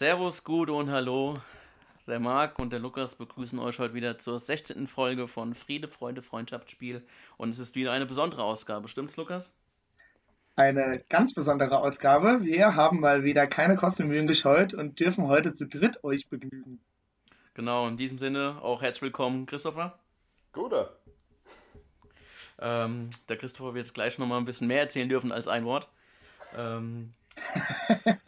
Servus, Gude und Hallo. Der Marc und der Lukas begrüßen euch heute wieder zur 16. Folge von Friede, Freude, Freundschaftsspiel. Und es ist wieder eine besondere Ausgabe. Stimmt's, Lukas? Eine ganz besondere Ausgabe. Wir haben mal wieder keine Kostenmühen gescheut und dürfen heute zu dritt euch begnügen. Genau, in diesem Sinne auch herzlich willkommen, Christopher. Gute. Ähm, der Christopher wird gleich nochmal ein bisschen mehr erzählen dürfen als ein Wort. Ähm,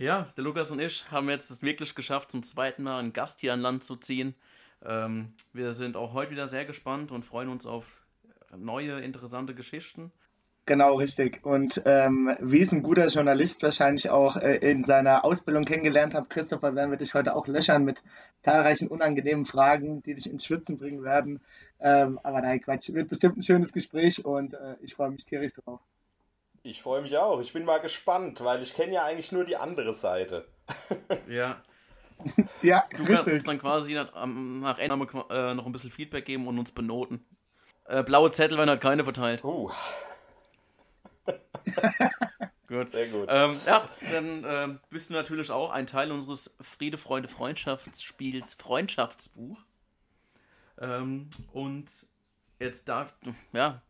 ja, der Lukas und ich haben jetzt es wirklich geschafft, zum zweiten Mal einen Gast hier an Land zu ziehen. Ähm, wir sind auch heute wieder sehr gespannt und freuen uns auf neue, interessante Geschichten. Genau, richtig. Und ähm, wie es ein guter Journalist wahrscheinlich auch äh, in seiner Ausbildung kennengelernt hat, Christopher, werden wir dich heute auch löchern mit zahlreichen unangenehmen Fragen, die dich ins Schwitzen bringen werden. Ähm, aber nein, Quatsch, wird bestimmt ein schönes Gespräch und äh, ich freue mich tierisch drauf. Ich freue mich auch. Ich bin mal gespannt, weil ich kenne ja eigentlich nur die andere Seite. Ja, Ja, du kannst richtig. uns dann quasi nach, nach Ende äh, noch ein bisschen Feedback geben und uns benoten. Äh, blaue Zettel werden halt keine verteilt. Uh, Gut. sehr gut. Ähm, ja, dann ähm, bist du natürlich auch ein Teil unseres Friede, Freunde, Freundschaftsspiels Freundschaftsbuch. Ähm, und jetzt darf, ja,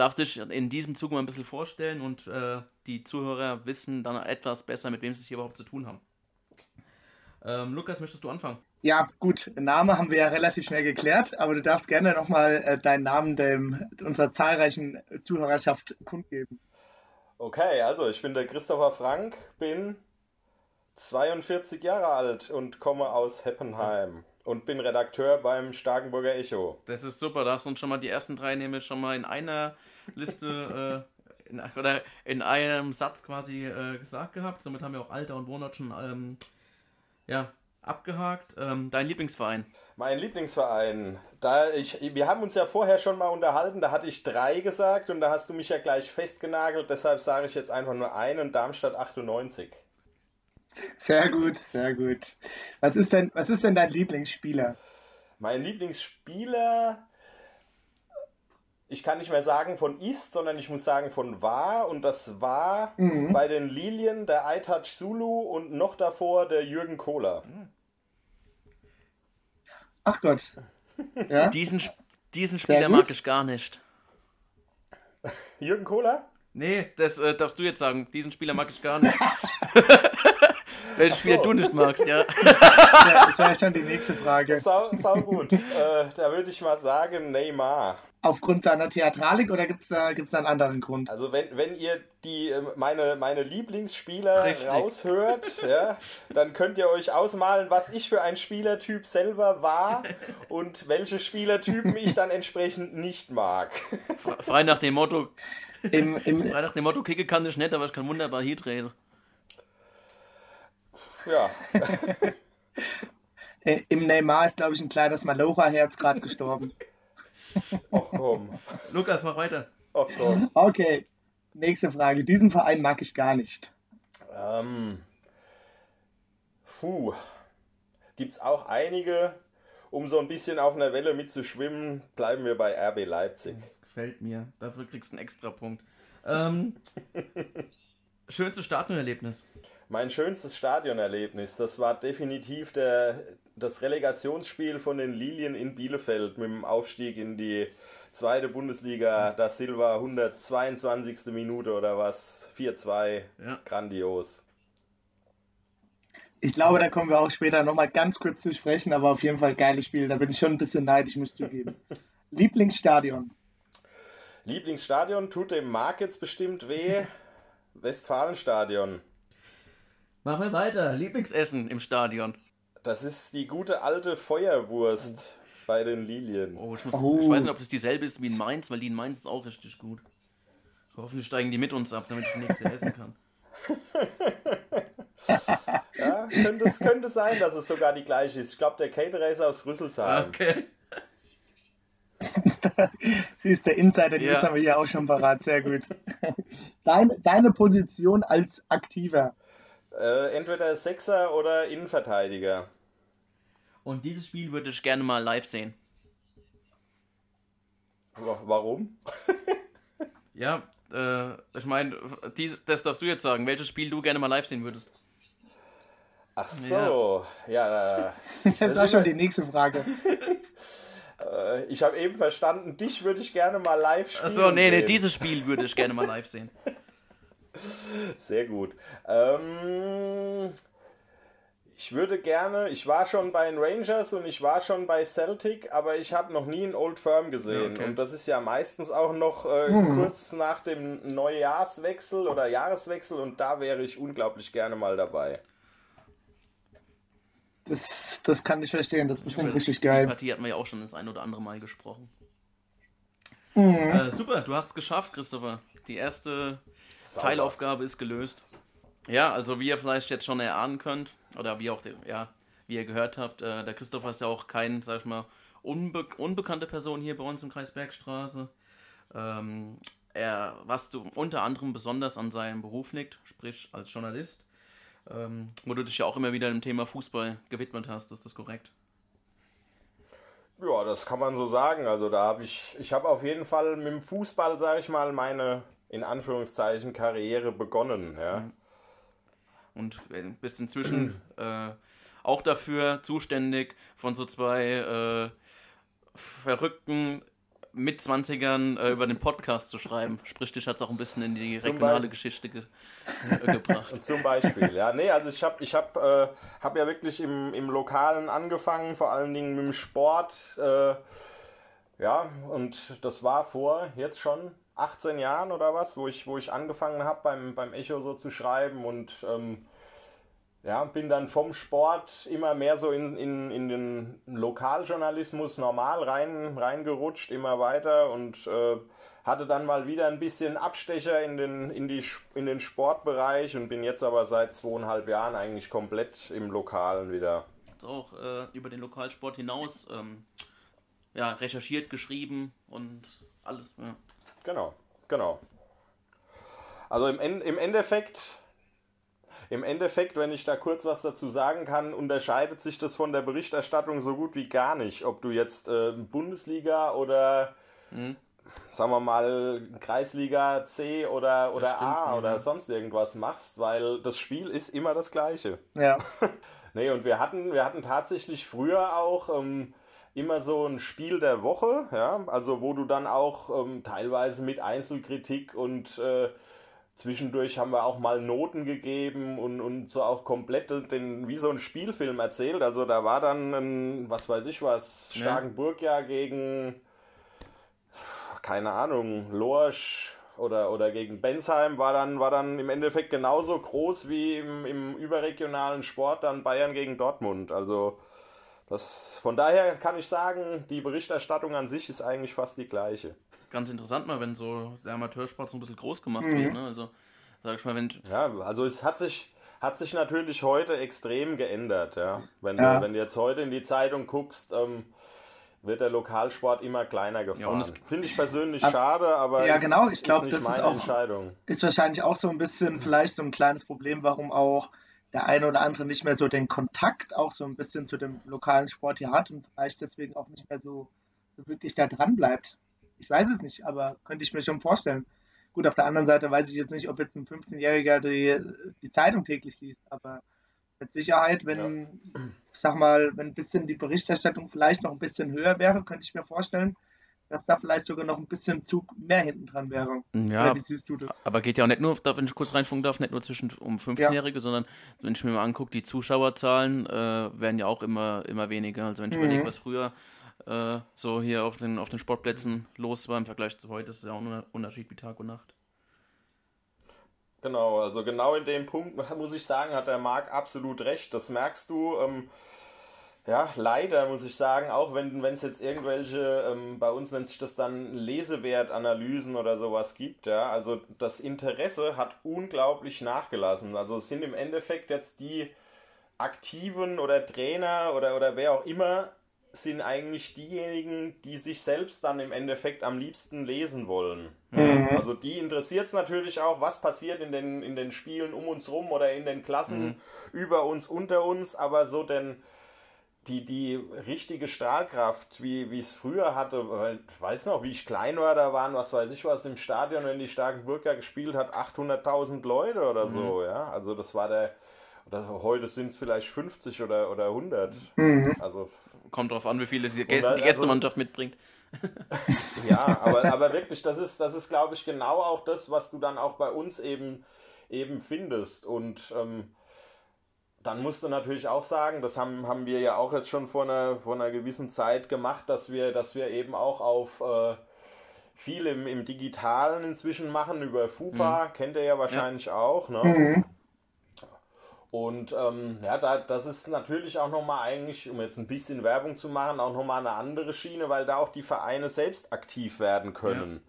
darfst du dich in diesem Zug mal ein bisschen vorstellen und äh, die Zuhörer wissen dann etwas besser, mit wem sie es hier überhaupt zu tun haben. Ähm, Lukas, möchtest du anfangen? Ja, gut, Name haben wir ja relativ schnell geklärt, aber du darfst gerne nochmal äh, deinen Namen dem, unserer zahlreichen Zuhörerschaft kundgeben. Okay, also ich bin der Christopher Frank, bin 42 Jahre alt und komme aus Heppenheim und bin Redakteur beim Starkenburger Echo. Das ist super, da hast du uns schon mal die ersten drei nämlich schon mal in einer Liste äh, in, oder in einem Satz quasi äh, gesagt gehabt. Somit haben wir auch Alter und Wohnort schon ähm, ja, abgehakt. Ähm, dein Lieblingsverein? Mein Lieblingsverein, da ich, wir haben uns ja vorher schon mal unterhalten, da hatte ich drei gesagt und da hast du mich ja gleich festgenagelt, deshalb sage ich jetzt einfach nur einen, Darmstadt 98. Sehr gut, sehr gut. Was ist denn, was ist denn dein Lieblingsspieler? Mein Lieblingsspieler, ich kann nicht mehr sagen von ist, sondern ich muss sagen von war. Und das war Mhm. bei den Lilien der iTouch Zulu und noch davor der Jürgen Kohler. Ach Gott. Ja? Diesen, diesen Spieler mag ich gar nicht. Jürgen Kohler? Nee, das äh, darfst du jetzt sagen. Diesen Spieler mag ich gar nicht. Welchen Spieler so. du nicht magst, ja. Ja, das wäre schon die nächste Frage. Sau, sau gut. äh, da würde ich mal sagen Neymar. Aufgrund seiner Theatralik oder gibt es da, gibt's da einen anderen Grund? Also wenn, wenn ihr die äh, meine, meine Lieblingsspieler Richtig. raushört, ja, dann könnt ihr euch ausmalen, was ich für ein Spielertyp selber war und welche Spielertypen ich dann entsprechend nicht mag. Fre- Frei nach dem Motto, Im, im, frei nach dem Motto, Kicke kann ich nicht, aber ich kann wunderbar Heat reden. Ja, äh, Im Neymar ist, glaube ich, ein kleines Malocha-Herz gerade gestorben. ach komm, Lukas, mach weiter. ach komm. Okay, nächste Frage. Diesen Verein mag ich gar nicht. Ähm, puh, gibt's auch einige, um so ein bisschen auf einer Welle mitzuschwimmen, bleiben wir bei RB Leipzig. Das gefällt mir. Dafür kriegst du einen extra Punkt. Ähm, schönste Stadionerlebnis. Mein schönstes Stadionerlebnis, das war definitiv der, das Relegationsspiel von den Lilien in Bielefeld mit dem Aufstieg in die zweite Bundesliga. Da Silva 122. Minute oder was, 4-2, Ja. grandios. Ich glaube, da kommen wir auch später nochmal ganz kurz zu sprechen, aber auf jeden Fall geiles Spiel. Da bin ich schon ein bisschen neidisch, muss ich zugeben. Lieblingsstadion. Lieblingsstadion tut dem Marc jetzt bestimmt weh. Westfalenstadion. Machen wir weiter. Lieblingsessen im Stadion. Das ist die gute alte Feuerwurst bei den Lilien. Oh, ich, muss, Oh. ich weiß nicht, ob das dieselbe ist wie in Mainz, weil die in Mainz ist auch richtig gut. Hoffentlich steigen die mit uns ab, damit ich die nächste essen kann. Ja, könnte, es könnte sein, dass es sogar die gleiche ist. Ich glaube, der Caterer ist aus Rüsselsheim. Okay. Sie ist der Insider, die Ja. haben wir hier auch schon parat. Sehr gut. Deine, deine Position als Aktiver. Äh, entweder Sechser oder Innenverteidiger. Und dieses Spiel würde ich gerne mal live sehen. Wa- Warum? Ja, äh, ich meine, dies- das darfst du jetzt sagen, welches Spiel du gerne mal live sehen würdest. Ach so, ja. ja das war schon die nächste Frage. Äh, ich habe eben verstanden, dich würde ich gerne mal live spielen. Achso, nee, nee, dieses Spiel würde ich gerne mal live sehen. Sehr gut. Ähm, ich würde gerne, ich war schon bei den Rangers und ich war schon bei Celtic, aber ich habe noch nie einen Old Firm gesehen. Okay. Und das ist ja meistens auch noch äh, hm. kurz nach dem Neujahrswechsel oder Jahreswechsel und da wäre ich unglaublich gerne mal dabei. Das, das kann ich verstehen, das ist bestimmt richtig geil. Die Partie hatten wir ja auch schon das ein oder andere Mal gesprochen. Mhm. Äh, super, du hast es geschafft, Christopher. Die erste. Teilaufgabe ist gelöst. Ja, also wie ihr vielleicht jetzt schon erahnen könnt, oder wie auch, ja, wie ihr gehört habt, äh, der Christopher ist ja auch kein, sag ich mal, unbe unbekannte Person hier bei uns im Kreis Bergstraße. Ähm, er, was zu, unter anderem besonders an seinem Beruf liegt, sprich als Journalist, ähm, wo du dich ja auch immer wieder dem Thema Fußball gewidmet hast, ist das korrekt? Ja, das kann man so sagen. Also da habe ich, ich habe auf jeden Fall mit dem Fußball, sage ich mal, meine in Anführungszeichen Karriere begonnen. Ja. Und bist inzwischen äh, auch dafür zuständig, von so zwei äh, verrückten mit 20ern äh, über den Podcast zu schreiben. Sprich, dich hat es auch ein bisschen in die regionale Geschichte ge äh, gebracht. Zum Beispiel, ja. Nee, also ich habe ich hab, äh, hab ja wirklich im, im Lokalen angefangen, vor allen Dingen mit dem Sport. Äh, ja, und das war vor jetzt schon 18 Jahren oder was, wo ich, wo ich angefangen habe, beim, beim Echo so zu schreiben und ähm, ja, bin dann vom Sport immer mehr so in, in, in den Lokaljournalismus normal rein, reingerutscht, immer weiter und äh, hatte dann mal wieder ein bisschen Abstecher in den, in, die, in den Sportbereich und bin jetzt aber seit zweieinhalb Jahren eigentlich komplett im Lokalen wieder. Jetzt auch äh, über den Lokalsport hinaus ähm, ja, recherchiert, geschrieben und alles. Ja. Genau, genau. Also im, im Endeffekt im Endeffekt, wenn ich da kurz was dazu sagen kann, unterscheidet sich das von der Berichterstattung so gut wie gar nicht, ob du jetzt äh, Bundesliga oder mhm. sagen wir mal Kreisliga C oder, oder A oder ja. sonst irgendwas machst, weil das Spiel ist immer das gleiche. Ja. nee, und wir hatten, wir hatten tatsächlich früher auch ähm, immer so ein Spiel der Woche, ja, also wo du dann auch ähm, teilweise mit Einzelkritik und äh, Zwischendurch haben wir auch mal Noten gegeben und, und so auch komplett den, wie so ein Spielfilm erzählt. Also da war dann ein, was weiß ich was, Starkenburg ja gegen, keine Ahnung, Lorsch oder, oder gegen Bensheim war dann, war dann im Endeffekt genauso groß wie im, im überregionalen Sport dann Bayern gegen Dortmund. Also das, von daher kann ich sagen, die Berichterstattung an sich ist eigentlich fast die gleiche ganz interessant mal, wenn so der Amateursport so ein bisschen groß gemacht mhm. wird. Ne? Also, sag ich mal, wenn. Ja, also es hat sich, hat sich natürlich heute extrem geändert. Ja? Wenn, ja. Du, wenn du jetzt heute in die Zeitung guckst, ähm, wird der Lokalsport immer kleiner gefahren. Ja, Finde ich persönlich ab, schade, aber ja, genau, ich glaube, das ist auch Entscheidung. ist wahrscheinlich auch so ein bisschen vielleicht so ein kleines Problem, warum auch der eine oder andere nicht mehr so den Kontakt auch so ein bisschen zu dem lokalen Sport hier hat und vielleicht deswegen auch nicht mehr so, so wirklich da dran bleibt. Ich weiß es nicht, aber könnte ich mir schon vorstellen. Gut, auf der anderen Seite weiß ich jetzt nicht, ob jetzt ein 15-Jähriger die, die Zeitung täglich liest, aber mit Sicherheit, wenn, ja. ich sag mal, wenn ein bisschen die Berichterstattung vielleicht noch ein bisschen höher wäre, könnte ich mir vorstellen, dass da vielleicht sogar noch ein bisschen Zug mehr hinten dran wäre. Ja, Oder wie siehst du das? Aber geht ja auch nicht nur, wenn ich kurz reinfunken darf, nicht nur zwischen um 15-Jährige, ja. sondern wenn ich mir mal angucke, die Zuschauerzahlen äh, werden ja auch immer, immer weniger. Also wenn ich mhm. überlege, was früher äh, so hier auf den, auf den Sportplätzen los war im Vergleich zu heute, ist ja auch ein Unterschied wie Tag und Nacht. Genau, also genau in dem Punkt muss ich sagen, hat der Marc absolut recht. Das merkst du. Ähm, ja, leider muss ich sagen, auch wenn es jetzt irgendwelche, ähm, bei uns nennt sich das dann Lesewertanalysen oder sowas gibt, ja, also das Interesse hat unglaublich nachgelassen. Also es sind im Endeffekt jetzt die Aktiven oder Trainer oder, oder wer auch immer sind eigentlich diejenigen, die sich selbst dann im Endeffekt am liebsten lesen wollen. Mhm. Also die interessiert es natürlich auch, was passiert in den, in den Spielen um uns rum oder in den Klassen mhm. über uns, unter uns, aber so denn die, die richtige Strahlkraft, wie es früher hatte, weil, ich weiß noch, wie ich klein war, da waren, was weiß ich was, im Stadion, wenn die Starkenburg ja gespielt hat, 800.000 Leute oder mhm. so, ja, also das war der, oder heute sind es vielleicht 50 oder, oder 100. Mhm. Also Kommt drauf an, wie viele die, dann- die Gästemannschaft mitbringt. Ja, aber, aber wirklich, das ist, das ist, glaube ich, genau auch das, was du dann auch bei uns eben, eben findest. Und ähm, dann musst du natürlich auch sagen, das haben, haben wir ja auch jetzt schon vor einer, vor einer gewissen Zeit gemacht, dass wir, dass wir eben auch auf äh, viel im, im Digitalen inzwischen machen, über FUPA, kennt ihr ja wahrscheinlich auch. Ne? Mhm. Und ähm, ja, da, das ist natürlich auch nochmal eigentlich, um jetzt ein bisschen Werbung zu machen, auch nochmal eine andere Schiene, weil da auch die Vereine selbst aktiv werden können.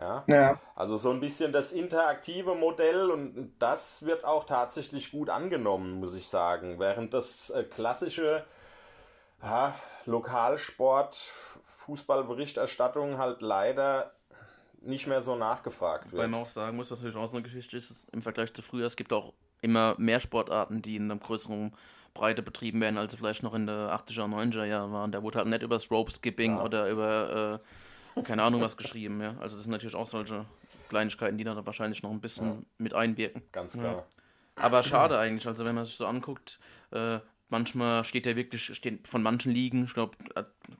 Ja. Ja. Also so ein bisschen das interaktive Modell und das wird auch tatsächlich gut angenommen, muss ich sagen. Während das äh, klassische ja, Lokalsport, Fußballberichterstattung halt leider nicht mehr so nachgefragt Weil wird. man auch sagen muss, was natürlich auch so eine Geschichte ist, ist, im Vergleich zu früher, es gibt auch immer mehr Sportarten, die in einer größeren Breite betrieben werden, als sie vielleicht noch in der 80er, 90er Jahren waren. Da wurde halt nicht über das Rope Skipping Ja. oder über, äh, keine Ahnung, was geschrieben. Ja? Also das sind natürlich auch solche Kleinigkeiten, die da wahrscheinlich noch ein bisschen mit einwirken. Ganz klar. Aber schade eigentlich, also wenn man sich so anguckt, äh, manchmal steht ja wirklich, steht von manchen Ligen, ich glaube,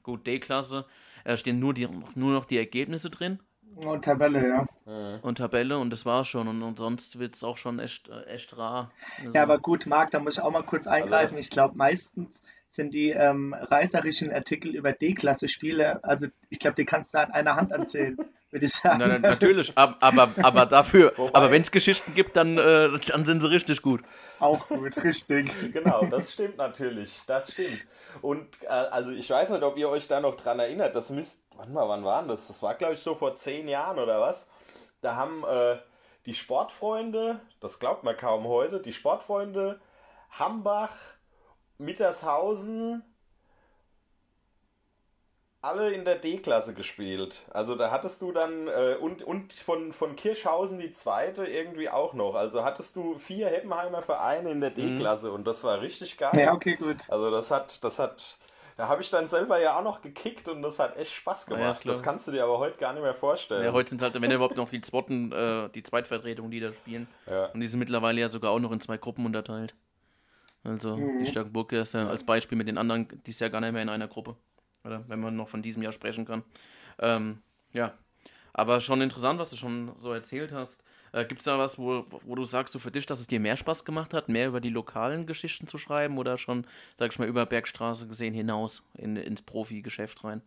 gut, D-Klasse, äh, stehen nur, die, nur noch die Ergebnisse drin Und Tabelle, ja. und Tabelle und das war schon und, und sonst wird es auch schon echt, äh, echt rar. Also, Ja, aber gut, Marc, da muss ich auch mal kurz eingreifen. Ich glaube, meistens sind die ähm, reißerischen Artikel über D-Klasse-Spiele, also ich glaube, die kannst du an einer Hand anzählen, würde ich sagen. na, na, natürlich, ab, aber, aber dafür, Wobei- aber wenn es Geschichten gibt, dann, äh, dann sind sie richtig gut. Auch gut, richtig. Genau, das stimmt natürlich. Das stimmt. Und äh, also ich weiß nicht, ob ihr euch da noch dran erinnert. Das müsst, wann mal, wann waren das? Das war, glaube ich, so vor zehn Jahren oder was. Da haben äh, die Sportfreunde, das glaubt man kaum heute, die Sportfreunde Hambach, Mittershausen, alle in der D-Klasse gespielt. Also da hattest du dann, äh, und, und von, von Kirschhausen die zweite irgendwie auch noch. Also hattest du vier Heppenheimer Vereine in der D-Klasse und das war richtig geil. Ja, okay, gut. Also das hat, das hat, da habe ich dann selber ja auch noch gekickt und das hat echt Spaß Ja, gemacht. klar. das kannst du dir aber heute gar nicht mehr vorstellen. Ja, heute sind halt, wenn überhaupt noch die zweiten, äh, die Zweitvertretungen, die da spielen. Ja. Und die sind mittlerweile ja sogar auch noch in zwei Gruppen unterteilt. Also die Starkenburg ist ja als Beispiel mit den anderen, die ist ja gar nicht mehr in einer Gruppe. Oder wenn man noch von diesem Jahr sprechen kann. Ähm, ja. Aber schon interessant, was du schon so erzählt hast. Äh, Gibt es da was, wo, wo du sagst, so für dich, dass es dir mehr Spaß gemacht hat, mehr über die lokalen Geschichten zu schreiben oder schon, sag ich mal, über Bergstraße gesehen hinaus in, ins Profi-Geschäft rein?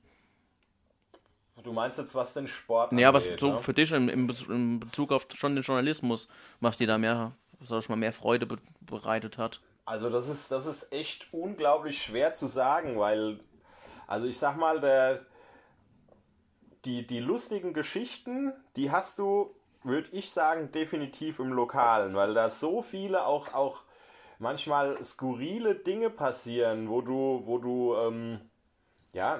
Du meinst jetzt, was den Sport Ja, was so ne? für dich im, im Bezug auf schon den Journalismus, was dir da mehr, sag ich mal, mehr Freude be bereitet hat. Also das ist, das ist echt unglaublich schwer zu sagen, weil, also ich sag mal, der, die, die lustigen Geschichten, die hast du, würde ich sagen, definitiv im Lokalen, weil da so viele auch, auch manchmal skurrile Dinge passieren, wo du, wo du, ähm, ja,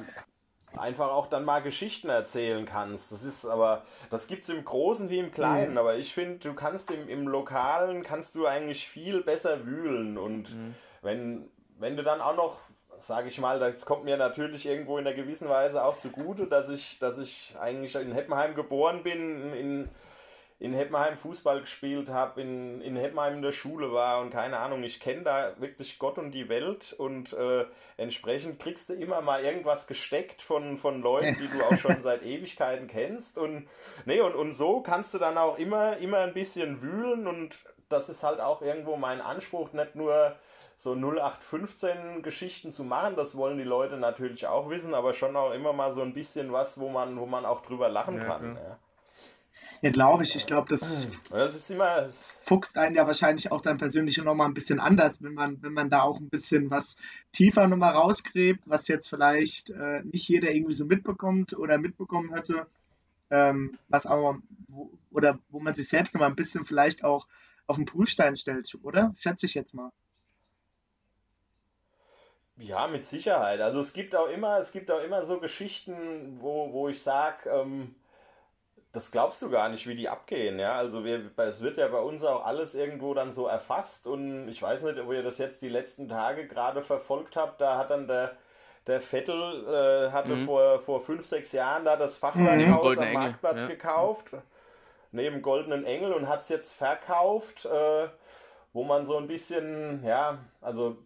einfach auch dann mal Geschichten erzählen kannst. Das ist aber, das gibt's im Großen wie im Kleinen, aber ich finde, du kannst im, im Lokalen, kannst du eigentlich viel besser wühlen und wenn, wenn du dann auch noch, sage ich mal, das kommt mir natürlich irgendwo in einer gewissen Weise auch zugute, dass ich, dass ich eigentlich in Heppenheim geboren bin, in, in Heppenheim Fußball gespielt habe, in, in Heppenheim in der Schule war und keine Ahnung, ich kenne da wirklich Gott und die Welt und äh, entsprechend kriegst du immer mal irgendwas gesteckt von, von Leuten, die du auch schon seit Ewigkeiten kennst und nee, und, und so kannst du dann auch immer, immer ein bisschen wühlen und das ist halt auch irgendwo mein Anspruch, nicht nur so 0815 Geschichten zu machen, das wollen die Leute natürlich auch wissen, aber schon auch immer mal so ein bisschen was, wo man, wo man auch drüber lachen Ja, kann. Ja. Ja, glaube ich. Ich glaube, das Und das immer, fuchst einen ja wahrscheinlich auch dann persönlich nochmal ein bisschen anders, wenn man, wenn man da auch ein bisschen was tiefer nochmal rausgräbt, was jetzt vielleicht äh, nicht jeder irgendwie so mitbekommt oder mitbekommen hätte, ähm, was aber, wo, oder wo man sich selbst nochmal ein bisschen vielleicht auch auf den Prüfstein stellt, oder? Schätze ich jetzt mal. Ja, mit Sicherheit. Also es gibt auch immer, es gibt auch immer so Geschichten, wo, wo ich sage, ähm, das glaubst du gar nicht, wie die abgehen, ja. Also wir, es wird ja bei uns auch alles irgendwo dann so erfasst und ich weiß nicht, ob ihr das jetzt die letzten Tage gerade verfolgt habt, da hat dann der, der Vettel äh, hatte Mhm. vor, vor fünf, sechs Jahren da das Mhm. Fachwerkhaus Goldene am Engel, Marktplatz ja. gekauft, neben Goldenen Engel und hat es jetzt verkauft. Äh, wo man so ein bisschen, ja, also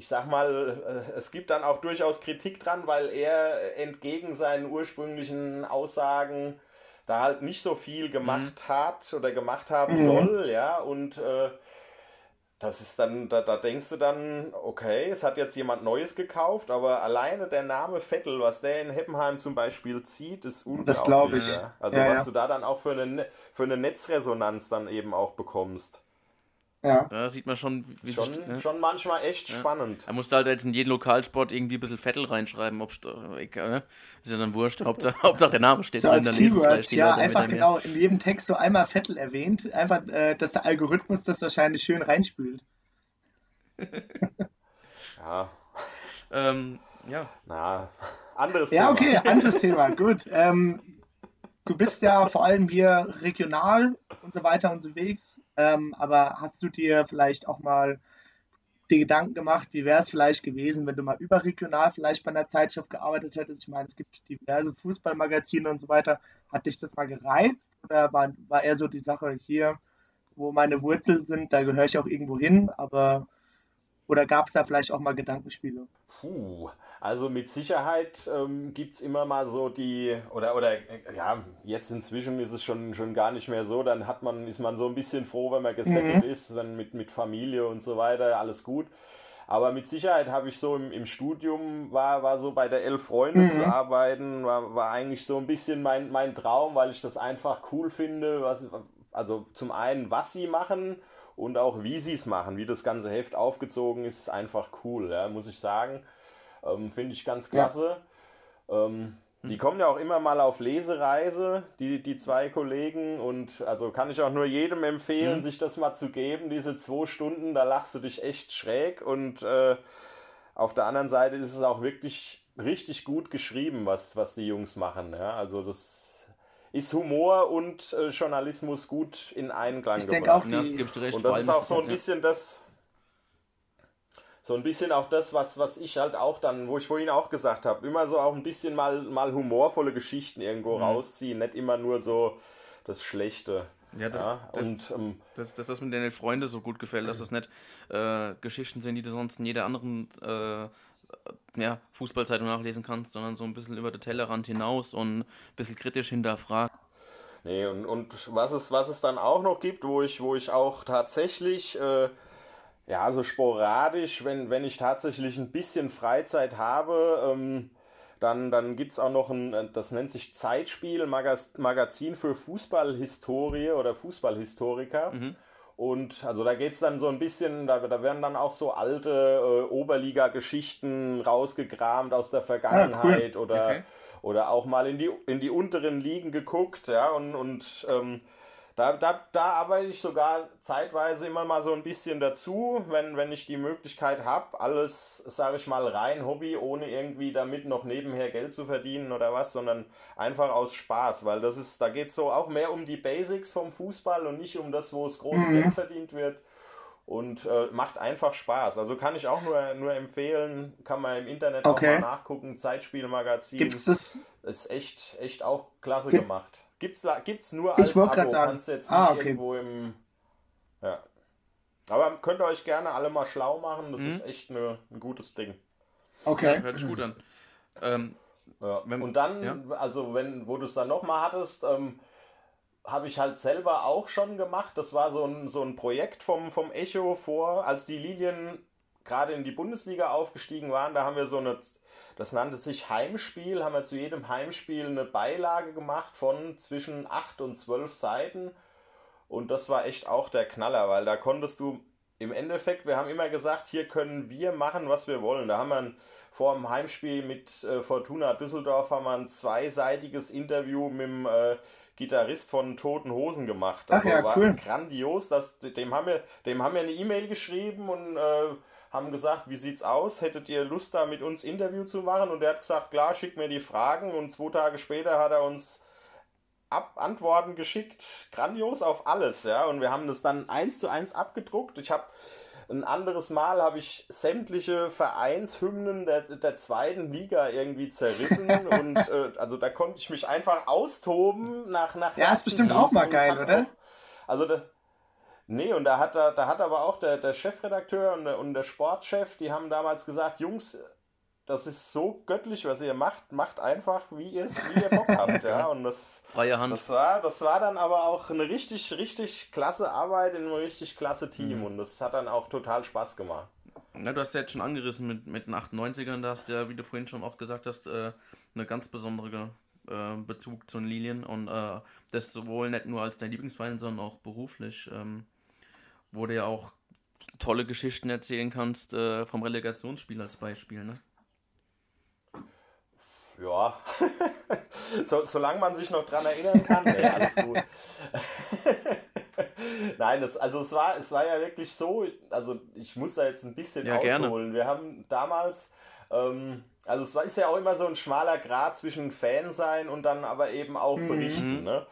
ich sag mal, äh, es gibt dann auch durchaus Kritik dran, weil er entgegen seinen ursprünglichen Aussagen da halt nicht so viel gemacht mhm. hat oder gemacht haben mhm. soll, ja, und äh, das ist dann, da, da denkst du dann, okay, es hat jetzt jemand Neues gekauft, aber alleine der Name Vettel, was der in Heppenheim zum Beispiel zieht, ist unglaublich. Das glaube ich. Ja. Also ja, was ja. du da dann auch für eine, für eine Netzresonanz dann eben auch bekommst. Ja. Da sieht man schon, wie schon, sich, ne? schon manchmal echt ja. spannend. Er musste halt jetzt in jeden Lokalsport irgendwie ein bisschen Vettel reinschreiben, ob egal, ne? ist ja dann wurscht, Hauptsache, Hauptsache der Name steht so drin, dann lesen es Ja, Leute einfach genau in jedem Text so einmal Vettel erwähnt, einfach, äh, dass der Algorithmus das wahrscheinlich schön reinspült. ja. ähm, ja. Na, anderes ja, Thema. Ja, okay, anderes Thema, gut. Ähm, du bist ja vor allem hier regional und so weiter unterwegs, ähm, aber hast du dir vielleicht auch mal die Gedanken gemacht, wie wäre es vielleicht gewesen, wenn du mal überregional vielleicht bei einer Zeitschrift gearbeitet hättest? Ich meine, es gibt diverse Fußballmagazine und so weiter. Hat dich das mal gereizt oder war, war eher so die Sache hier, wo meine Wurzeln sind, da gehöre ich auch irgendwo hin, aber oder gab es da vielleicht auch mal Gedankenspiele? Puh, also mit Sicherheit ähm, gibt es immer mal so die, oder, oder ja, jetzt inzwischen ist es schon, schon gar nicht mehr so, dann hat man, ist man so ein bisschen froh, wenn man gesettelt mhm. ist, wenn mit, mit Familie und so weiter, alles gut. Aber mit Sicherheit habe ich so im, im Studium, war, war so bei der Elf Freunde mhm. zu arbeiten, war, war eigentlich so ein bisschen mein, mein Traum, weil ich das einfach cool finde, was, also zum einen, was sie machen und auch wie sie es machen, wie das ganze Heft aufgezogen ist, ist einfach cool, ja, muss ich sagen. Ähm, Finde ich ganz klasse. Ja. Ähm, die kommen ja auch immer mal auf Lesereise, die, die zwei Kollegen. Und also kann ich auch nur jedem empfehlen, mhm. sich das mal zu geben, diese zwei Stunden, da lachst du dich echt schräg. Und äh, auf der anderen Seite ist es auch wirklich richtig gut geschrieben, was, was die Jungs machen. Ja? Also das ist Humor und äh, Journalismus gut in Einklang ich gebracht. Auch die... das gibst du recht. Und das ist auch so ein bisschen das so ein bisschen auch das, was, was ich halt auch dann, wo ich vorhin auch gesagt habe, immer so auch ein bisschen mal, mal humorvolle Geschichten irgendwo mhm. rausziehen, nicht immer nur so das Schlechte. Ja, das, ja, das, und, ähm, das, das, das mit den Freunden so gut gefällt, dass das nicht äh, Geschichten sind, die du sonst in jeder anderen äh, ja, Fußballzeitung nachlesen kannst, sondern so ein bisschen über den Tellerrand hinaus und ein bisschen kritisch hinterfragt. Nee, und, und was, es, was es dann auch noch gibt, wo ich, wo ich auch tatsächlich äh, ja, so sporadisch, wenn, wenn ich tatsächlich ein bisschen Freizeit habe, ähm, dann, dann gibt es auch noch ein, äh, das nennt sich Zeitspiel, Magaz Magazin für Fußballhistorie oder Fußballhistoriker. Mhm. Und also da geht es dann so ein bisschen, da, da werden dann auch so alte äh, Oberliga-Geschichten rausgekramt aus der Vergangenheit ah, cool. oder, okay. oder auch mal in die, in die unteren Ligen geguckt, ja, und, und ähm, da, da, da arbeite ich sogar zeitweise immer mal so ein bisschen dazu, wenn, wenn ich die Möglichkeit habe, alles, sage ich mal, rein Hobby, ohne irgendwie damit noch nebenher Geld zu verdienen oder was, sondern einfach aus Spaß, weil das ist, da geht es so auch mehr um die Basics vom Fußball und nicht um das, wo es große mhm. Geld verdient wird und äh, macht einfach Spaß. Also kann ich auch nur, nur empfehlen, kann man im Internet okay. auch mal nachgucken, Zeitspielmagazin. Gibt's das? Ist echt, echt auch klasse Gibt gemacht. Gibt's, gibt's nur als ich Abo, sagen. kannst du jetzt nicht ah, okay. irgendwo im... Ja. Aber könnt ihr euch gerne alle mal schlau machen, das mhm. ist echt eine, ein gutes Ding. Okay. Ja, hört sich gut an. Ähm, ja. wenn, und dann, ja? also wenn, wo du es dann nochmal hattest, ähm, habe ich halt selber auch schon gemacht. Das war so ein, so ein Projekt vom, vom Echo vor, als die Lilien gerade in die Bundesliga aufgestiegen waren. Da haben wir so eine das nannte sich Heimspiel, haben wir zu jedem Heimspiel eine Beilage gemacht von zwischen 8 und 12 Seiten. Und das war echt auch der Knaller, weil da konntest du im Endeffekt, wir haben immer gesagt, hier können wir machen, was wir wollen. Da haben wir vor dem Heimspiel mit äh, Fortuna Düsseldorf haben wir ein zweiseitiges Interview mit dem äh, Gitarrist von Toten Hosen gemacht. Also Ach ja, war cool. grandios. Das, dem, haben wir, dem haben wir eine E-Mail geschrieben und äh, haben gesagt, wie sieht's aus? Hättet ihr Lust, da mit uns Interview zu machen? Und er hat gesagt, klar, schick mir die Fragen. Und zwei Tage später hat er uns Ab Antworten geschickt, grandios auf alles, ja. Und wir haben das dann eins zu eins abgedruckt. Ich habe ein anderes Mal habe ich sämtliche Vereinshymnen der, der zweiten Liga irgendwie zerrissen und äh, also da konnte ich mich einfach austoben nach nach Ja, ist bestimmt auch mal geil, oder? Auch, also da, Nee, und da hat, da, da hat aber auch der, der Chefredakteur und der, und der Sportchef, die haben damals gesagt, Jungs, das ist so göttlich, was ihr macht, macht einfach, wie ihr wie ihr Bock habt, ja. Und das, Freie Hand. das war, das war dann aber auch eine richtig, richtig klasse Arbeit in einem richtig klasse Team Mhm. und das hat dann auch total Spaß gemacht. Ja, du hast ja jetzt schon angerissen mit, mit den 98ern, da hast du ja, wie du vorhin schon auch gesagt hast, äh, eine ganz besondere äh, Bezug zu den Lilien und äh, das sowohl nicht nur als dein Lieblingsverein, sondern auch beruflich, ähm, wo du ja auch tolle Geschichten erzählen kannst äh, vom Relegationsspiel als Beispiel, ne? Ja, so, solange man sich noch dran erinnern kann, nee, alles gut. Nein, das, also es war, es war ja wirklich so, also ich muss da jetzt ein bisschen Ja, gerne. ausholen. Wir haben damals, ähm, also es war, ist ja auch immer so ein schmaler Grad zwischen Fan sein und dann aber eben auch Mhm. berichten. Ne?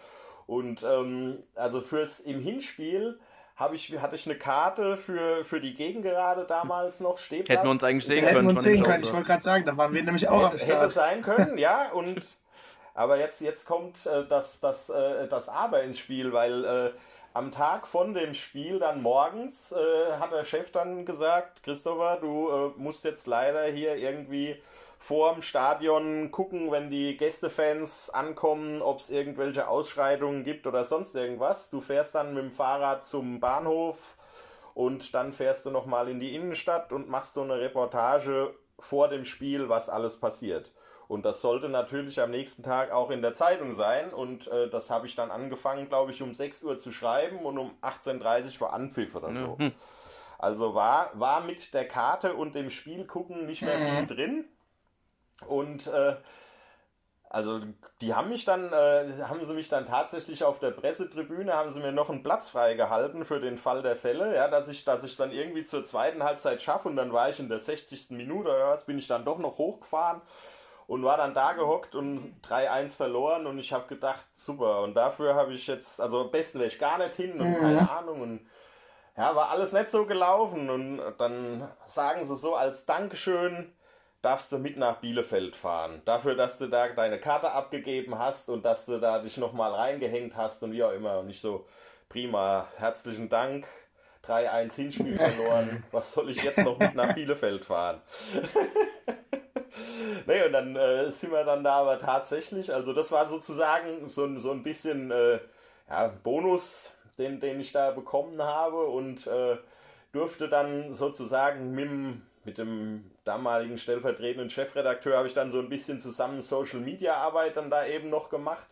Und ähm, also fürs im Hinspiel habe ich, hatte ich eine Karte für, für die Gegengerade damals noch, Stehplatz. Hätten wir uns eigentlich sehen Hätten können. uns sehen können. Ich wollte gerade sagen, da waren wir nämlich auch am Hätte, hätte Start. sein können, ja. Und aber jetzt, jetzt kommt äh, das, das, äh, das Aber ins Spiel, weil äh, am Tag von dem Spiel dann morgens äh, hat der Chef dann gesagt, Christopher, du äh, musst jetzt leider hier irgendwie vorm Stadion gucken, wenn die Gästefans ankommen, ob es irgendwelche Ausschreitungen gibt oder sonst irgendwas. Du fährst dann mit dem Fahrrad zum Bahnhof und dann fährst du nochmal in die Innenstadt und machst so eine Reportage vor dem Spiel, was alles passiert. Und das sollte natürlich am nächsten Tag auch in der Zeitung sein. Und äh, das habe ich dann angefangen, glaube ich, um 6 Uhr zu schreiben und um 18.30 Uhr war Anpfiff oder so. Hm. Also war, war mit der Karte und dem Spiel gucken nicht mehr viel drin. Und äh, also die haben mich dann, äh, haben sie mich dann tatsächlich auf der Pressetribüne, haben sie mir noch einen Platz freigehalten für den Fall der Fälle, ja, dass ich, dass ich dann irgendwie zur zweiten Halbzeit schaffe und dann war ich in der 60. Minute oder was, bin ich dann doch noch hochgefahren und war dann da gehockt und 3-1 verloren und ich habe gedacht, super, und dafür habe ich jetzt, also am besten wäre ich gar nicht hin und keine Ahnung und ja, war alles nicht so gelaufen und dann sagen sie so als Dankeschön, darfst du mit nach Bielefeld fahren. Dafür, dass du da deine Karte abgegeben hast und dass du da dich nochmal reingehängt hast und wie auch immer. Und ich so, prima, herzlichen Dank. 3-1 Hinspiel verloren. Was soll ich jetzt noch mit nach Bielefeld fahren? nee, und dann äh, sind wir dann da aber tatsächlich, also das war sozusagen so, ein- so ein bisschen äh, ja, Bonus, den, den ich da bekommen habe und äh, durfte dann sozusagen mit, dem- mit dem damaligen stellvertretenden Chefredakteur habe ich dann so ein bisschen zusammen Social Media Arbeit dann da eben noch gemacht.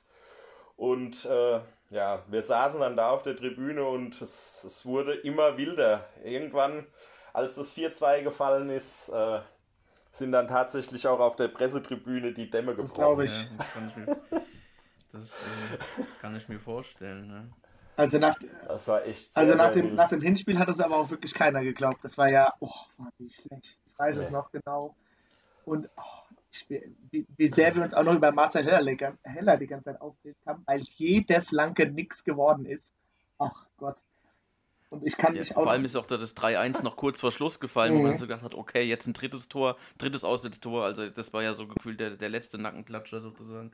Und äh, ja, wir saßen dann da auf der Tribüne und es, es wurde immer wilder. Irgendwann, als das 4-2 gefallen ist, äh, sind dann tatsächlich auch auf der Pressetribüne die Dämme Das gebrochen. glaube ich. Ja, das kann ich mir, das, äh, kann ich mir vorstellen. Ne? Also nach, Das war echt sehr, also nach, dem, nach dem Hinspiel hat es aber auch wirklich keiner geglaubt. Das war ja, oh, war die schlecht. Ich weiß es Nee. noch genau. Und oh, ich, wie, wie sehr wir uns auch noch über Marcel Heller, Heller die ganze Zeit aufgeregt haben, weil jede Flanke nix geworden ist. Ach Gott. Und ich kann Ja, mich auch vor allem ist auch da das 3-1 noch kurz vor Schluss gefallen, wo Mhm. man so gedacht hat, okay, jetzt ein drittes Tor, drittes Auswärtstor. Also das war ja so gefühlt der, der letzte Nackenklatscher sozusagen.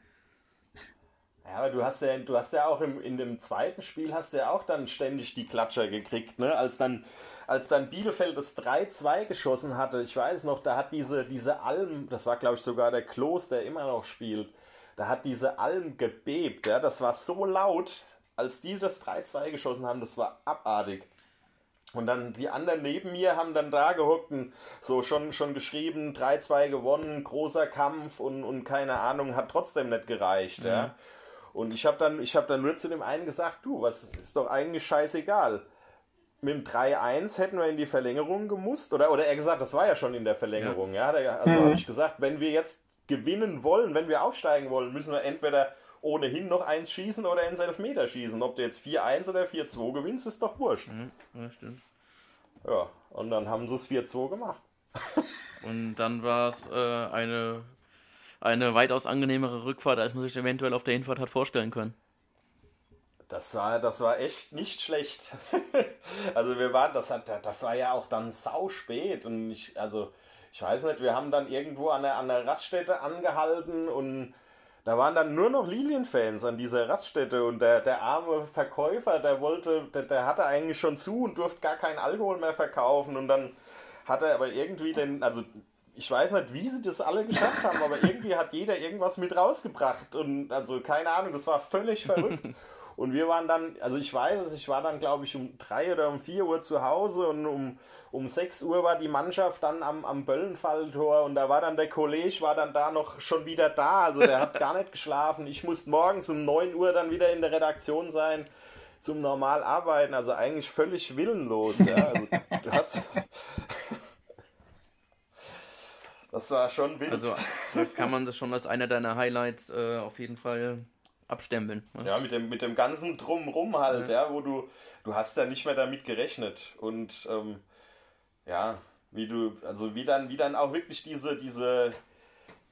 Ja, aber du hast ja, du hast ja auch im, in dem zweiten Spiel hast ja auch dann ständig die Klatscher gekriegt, ne? Als dann, als dann Bielefeld das 3-2 geschossen hatte, ich weiß noch, da hat diese, diese Alm, das war glaube ich sogar der Klos, der immer noch spielt, da hat diese Alm gebebt, ja, das war so laut, als die das 3-2 geschossen haben, das war abartig. Und dann die anderen neben mir haben dann da gehockt und so schon, schon geschrieben, 3-2 gewonnen, großer Kampf und, und keine Ahnung, hat trotzdem nicht gereicht. Ja. Und ich habe dann, ich hab dann nur zu dem einen gesagt, du, was ist doch eigentlich scheißegal. Mit dem 3-1 hätten wir in die Verlängerung gemusst. Oder, oder er gesagt, das war ja schon in der Verlängerung. Ja. Da- Also Mhm. habe ich gesagt, wenn wir jetzt gewinnen wollen, wenn wir aufsteigen wollen, müssen wir entweder ohnehin noch eins schießen oder ins Elfmeter schießen. Ob du jetzt 4-1 oder 4-2 gewinnst, ist doch wurscht. Mhm, ja, stimmt. Ja, und dann haben sie es 4-2 gemacht. Und dann war es äh, eine, eine weitaus angenehmere Rückfahrt, als man sich eventuell auf der Hinfahrt hat vorstellen können. Das war, das war echt nicht schlecht. also wir waren, das hat, das war ja auch dann sau spät und ich, also ich weiß nicht, wir haben dann irgendwo an der, an der Raststätte angehalten und da waren dann nur noch Lilienfans an dieser Raststätte und der, der arme Verkäufer, der wollte, der, der hatte eigentlich schon zu und durfte gar keinen Alkohol mehr verkaufen und dann hat er aber irgendwie den, also ich weiß nicht, wie sie das alle geschafft haben, aber irgendwie hat jeder irgendwas mit rausgebracht und also keine Ahnung, das war völlig verrückt. Und wir waren dann, also ich weiß es, ich war dann glaube ich um drei oder um vier Uhr zu Hause und um, um sechs Uhr war die Mannschaft dann am, am Böllenfalltor und da war dann der Kollege, war dann da noch schon wieder da, also der hat gar nicht geschlafen. Ich musste morgens um neun Uhr dann wieder in der Redaktion sein zum normal arbeiten, also eigentlich völlig willenlos. Ja. Also, du hast, das war schon wild. Also da kann man das schon als einer deiner Highlights äh, auf jeden Fall abstempeln. Ne? Ja, mit dem, mit dem ganzen Drumrum halt, ja. ja, wo du, du hast ja nicht mehr damit gerechnet. Und ähm, ja, wie du, also wie dann, wie dann auch wirklich diese, diese,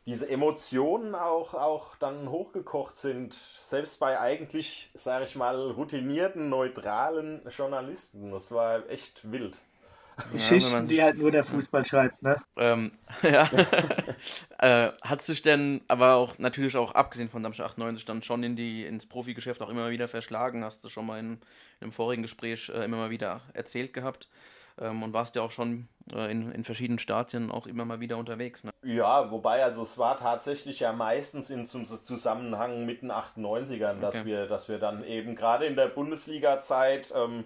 diese Emotionen auch, auch dann hochgekocht sind, selbst bei eigentlich, sage ich mal, routinierten, neutralen Journalisten. Das war echt wild. Geschichten, ja, die halt nur der Fußball schreibt, ne? Ähm, ja. äh, hat sich denn, aber auch natürlich auch abgesehen von Darmstadt 98 dann schon in die, ins Profigeschäft auch immer wieder verschlagen, hast du schon mal in, in einem vorigen Gespräch äh, immer mal wieder erzählt gehabt. Ähm, und warst ja auch schon äh, in, in verschiedenen Stadien auch immer mal wieder unterwegs. Ne? Ja, wobei, also es war tatsächlich ja meistens in zum Zusammenhang mit den 98ern, dass, okay. wir, dass wir dann eben gerade in der Bundesliga-Zeit ähm,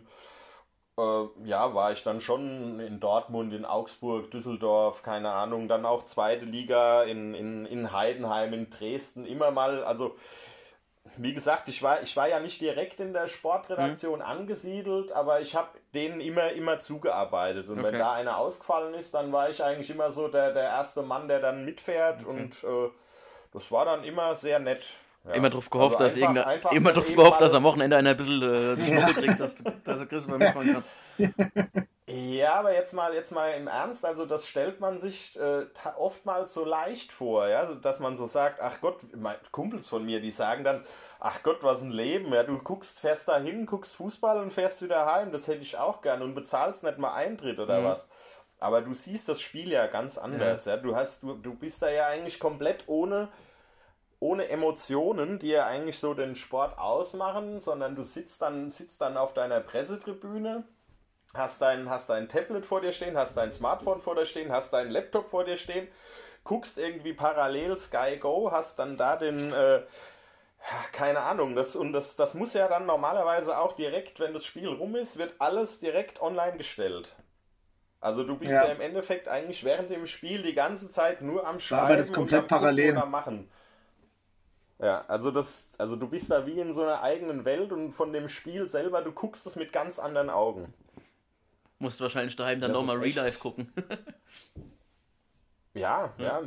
äh, ja, war ich dann schon in Dortmund, in Augsburg, Düsseldorf, keine Ahnung, dann auch zweite Liga in, in, in Heidenheim, in Dresden, immer mal, also wie gesagt, ich war, ich war ja nicht direkt in der Sportredaktion mhm. angesiedelt, aber ich habe denen immer, immer zugearbeitet. Und okay. wenn da einer ausgefallen ist, dann war ich eigentlich immer so der, der erste Mann, der dann mitfährt. Okay. Und äh, das war dann immer sehr nett. Ja. Immer drauf gehofft, also dass, einfach, einfach immer drauf gehofft, dass am Wochenende einer ein bisschen äh, die Schnuppe kriegt, dass, dass er Chris mal mitfahren kann. Ja, aber jetzt mal, jetzt mal im Ernst, also das stellt man sich äh, oftmals so leicht vor, ja, dass man so sagt, ach Gott, Kumpels von mir, die sagen dann, ach Gott, was ein Leben, ja, du guckst, fährst da hin, guckst Fußball und fährst wieder heim, das hätte ich auch gern und bezahlst nicht mal Eintritt oder mhm. was. Aber du siehst das Spiel ja ganz anders, ja, ja? du hast, du, du bist da ja eigentlich komplett ohne ohne Emotionen, die ja eigentlich so den Sport ausmachen, sondern du sitzt dann, sitzt dann auf deiner Pressetribüne, hast dein, hast dein Tablet vor dir stehen, hast dein Smartphone vor dir stehen, hast deinen Laptop vor dir stehen, guckst irgendwie parallel Sky Go, hast dann da den, äh, keine Ahnung, das, und das, das muss ja dann normalerweise auch direkt, wenn das Spiel rum ist, wird alles direkt online gestellt. Also du bist ja, ja im Endeffekt eigentlich während dem Spiel die ganze Zeit nur am Schreiben aber das komplett parallel. machen. Ja, also das, also du bist da wie in so einer eigenen Welt und von dem Spiel selber, du guckst es mit ganz anderen Augen. Musst wahrscheinlich daheim dann nochmal Real Life gucken. ja, ja, ja,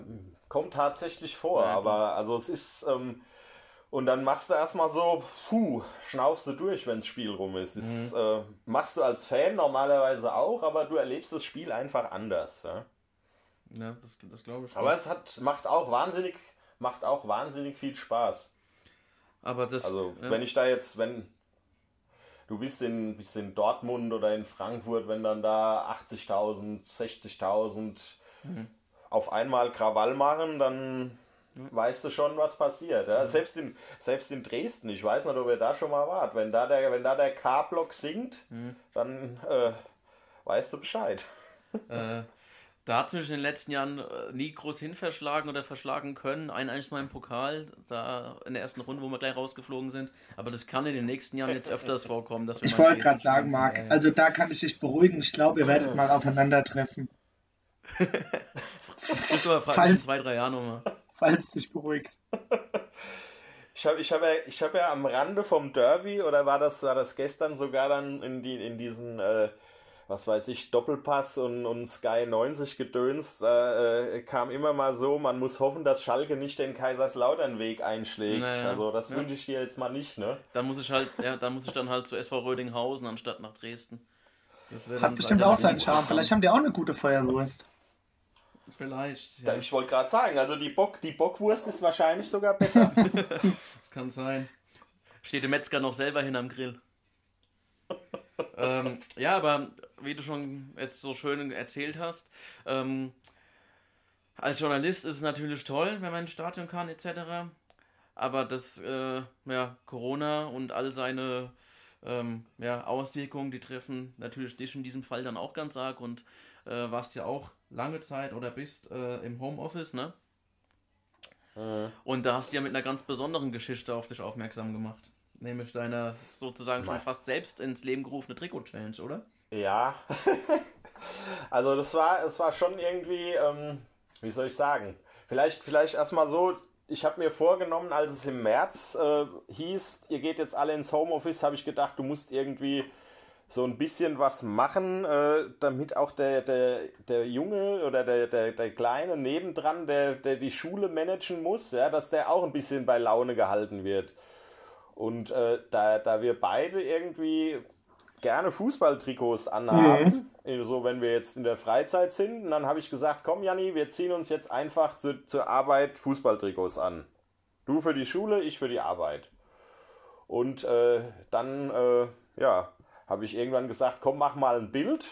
kommt tatsächlich vor, ja, aber also es ist, ähm, und dann machst du erstmal so, puh, schnaufst du durch, wenn das Spiel rum ist. Mhm. ist äh, machst du als Fan normalerweise auch, aber du erlebst das Spiel einfach anders. Ja, ja das, das glaube ich. Aber es hat, macht auch wahnsinnig macht auch wahnsinnig viel Spaß. Aber das. Also, ja. wenn ich da jetzt, wenn du bist in, bist in Dortmund oder in Frankfurt, wenn dann da 80.000, 60.000 mhm. auf einmal Krawall machen, dann weißt du schon, was passiert. Ja? Mhm. Selbst, in, selbst in Dresden, ich weiß nicht, ob ihr da schon mal wart, wenn da der, wenn da der K-Block singt, mhm. dann äh, weißt du Bescheid. Äh, da hat es mich in den letzten Jahren äh, nie groß hinverschlagen oder verschlagen können. Ein einziges Mal im Pokal, da in der ersten Runde, wo wir gleich rausgeflogen sind. Aber das kann in den nächsten Jahren jetzt öfters vorkommen. Dass wir ich wollte gerade sagen, Marc, also da kann ich dich beruhigen. Ich glaube, ihr werdet mal aufeinandertreffen. Du aber falls, in zwei, drei Jahren nochmal. Falls dich beruhigt. Ich habe ich hab ja, hab ja am Rande vom Derby, oder war das, war das gestern sogar dann in, die, in diesen... Äh, was weiß ich, Doppelpass und, und Sky 90 gedönst, äh, kam immer mal so, man muss hoffen, dass Schalke nicht den Kaiserslautern-Weg einschlägt. Naja, also das ja. wünsche ich dir jetzt mal nicht, ne? Dann muss ich halt, ja, dann muss ich dann halt zu SV Rödinghausen anstatt nach Dresden. Das Hat bestimmt auch seinen Charme. Vielleicht haben die auch eine gute Feuerwurst. Vielleicht. Ja. Ich wollte gerade sagen, also die, Bock, die Bockwurst ist wahrscheinlich sogar besser. das kann sein. Steht der Metzger noch selber hin am Grill. Ähm, ja, aber wie du schon jetzt so schön erzählt hast, ähm, als Journalist ist es natürlich toll, wenn man ins Stadion kann, etc. aber das äh, ja, Corona und all seine ähm, ja, Auswirkungen, die treffen natürlich dich in diesem Fall dann auch ganz arg und äh, warst ja auch lange Zeit oder bist äh, im Homeoffice, ne? Mhm. Und da hast du ja mit einer ganz besonderen Geschichte auf dich aufmerksam gemacht. Nämlich deine sozusagen schon fast selbst ins Leben gerufene Trikot-Challenge, oder? Ja. also das war, es war schon irgendwie, ähm, wie soll ich sagen? Vielleicht, vielleicht erstmal so, ich habe mir vorgenommen, als es im März äh, hieß, ihr geht jetzt alle ins Homeoffice, habe ich gedacht, du musst irgendwie so ein bisschen was machen, äh, damit auch der, der, der Junge oder der, der, der Kleine nebendran, der, der die Schule managen muss, ja, dass der auch ein bisschen bei Laune gehalten wird. Und äh, da, da wir beide irgendwie gerne Fußballtrikots anhaben, mhm. so wenn wir jetzt in der Freizeit sind, und dann habe ich gesagt, komm Janni, wir ziehen uns jetzt einfach zu, zur Arbeit Fußballtrikots an. Du für die Schule, ich für die Arbeit. Und äh, dann, äh, ja, habe ich irgendwann gesagt, komm, mach mal ein Bild.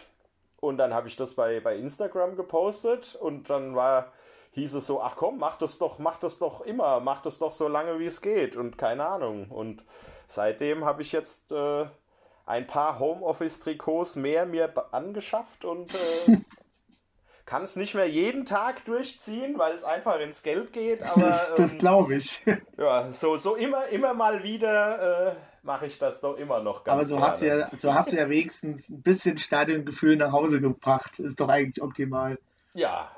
Und dann habe ich das bei, bei Instagram gepostet und dann war, hieß es so, ach komm, mach das doch, mach das doch immer, mach das doch so lange wie es geht und keine Ahnung. Und seitdem habe ich jetzt äh, ein paar Homeoffice-Trikots mehr mir angeschafft und äh, kann es nicht mehr jeden Tag durchziehen, weil es einfach ins Geld geht. Aber das, das ähm, glaube ich. Ja, so, so immer, immer mal wieder äh, mache ich das doch immer noch ganz Aber so gerne. hast, du ja, so hast du ja wenigstens ein bisschen Stadiongefühl nach Hause gebracht. Ist doch eigentlich optimal. Ja,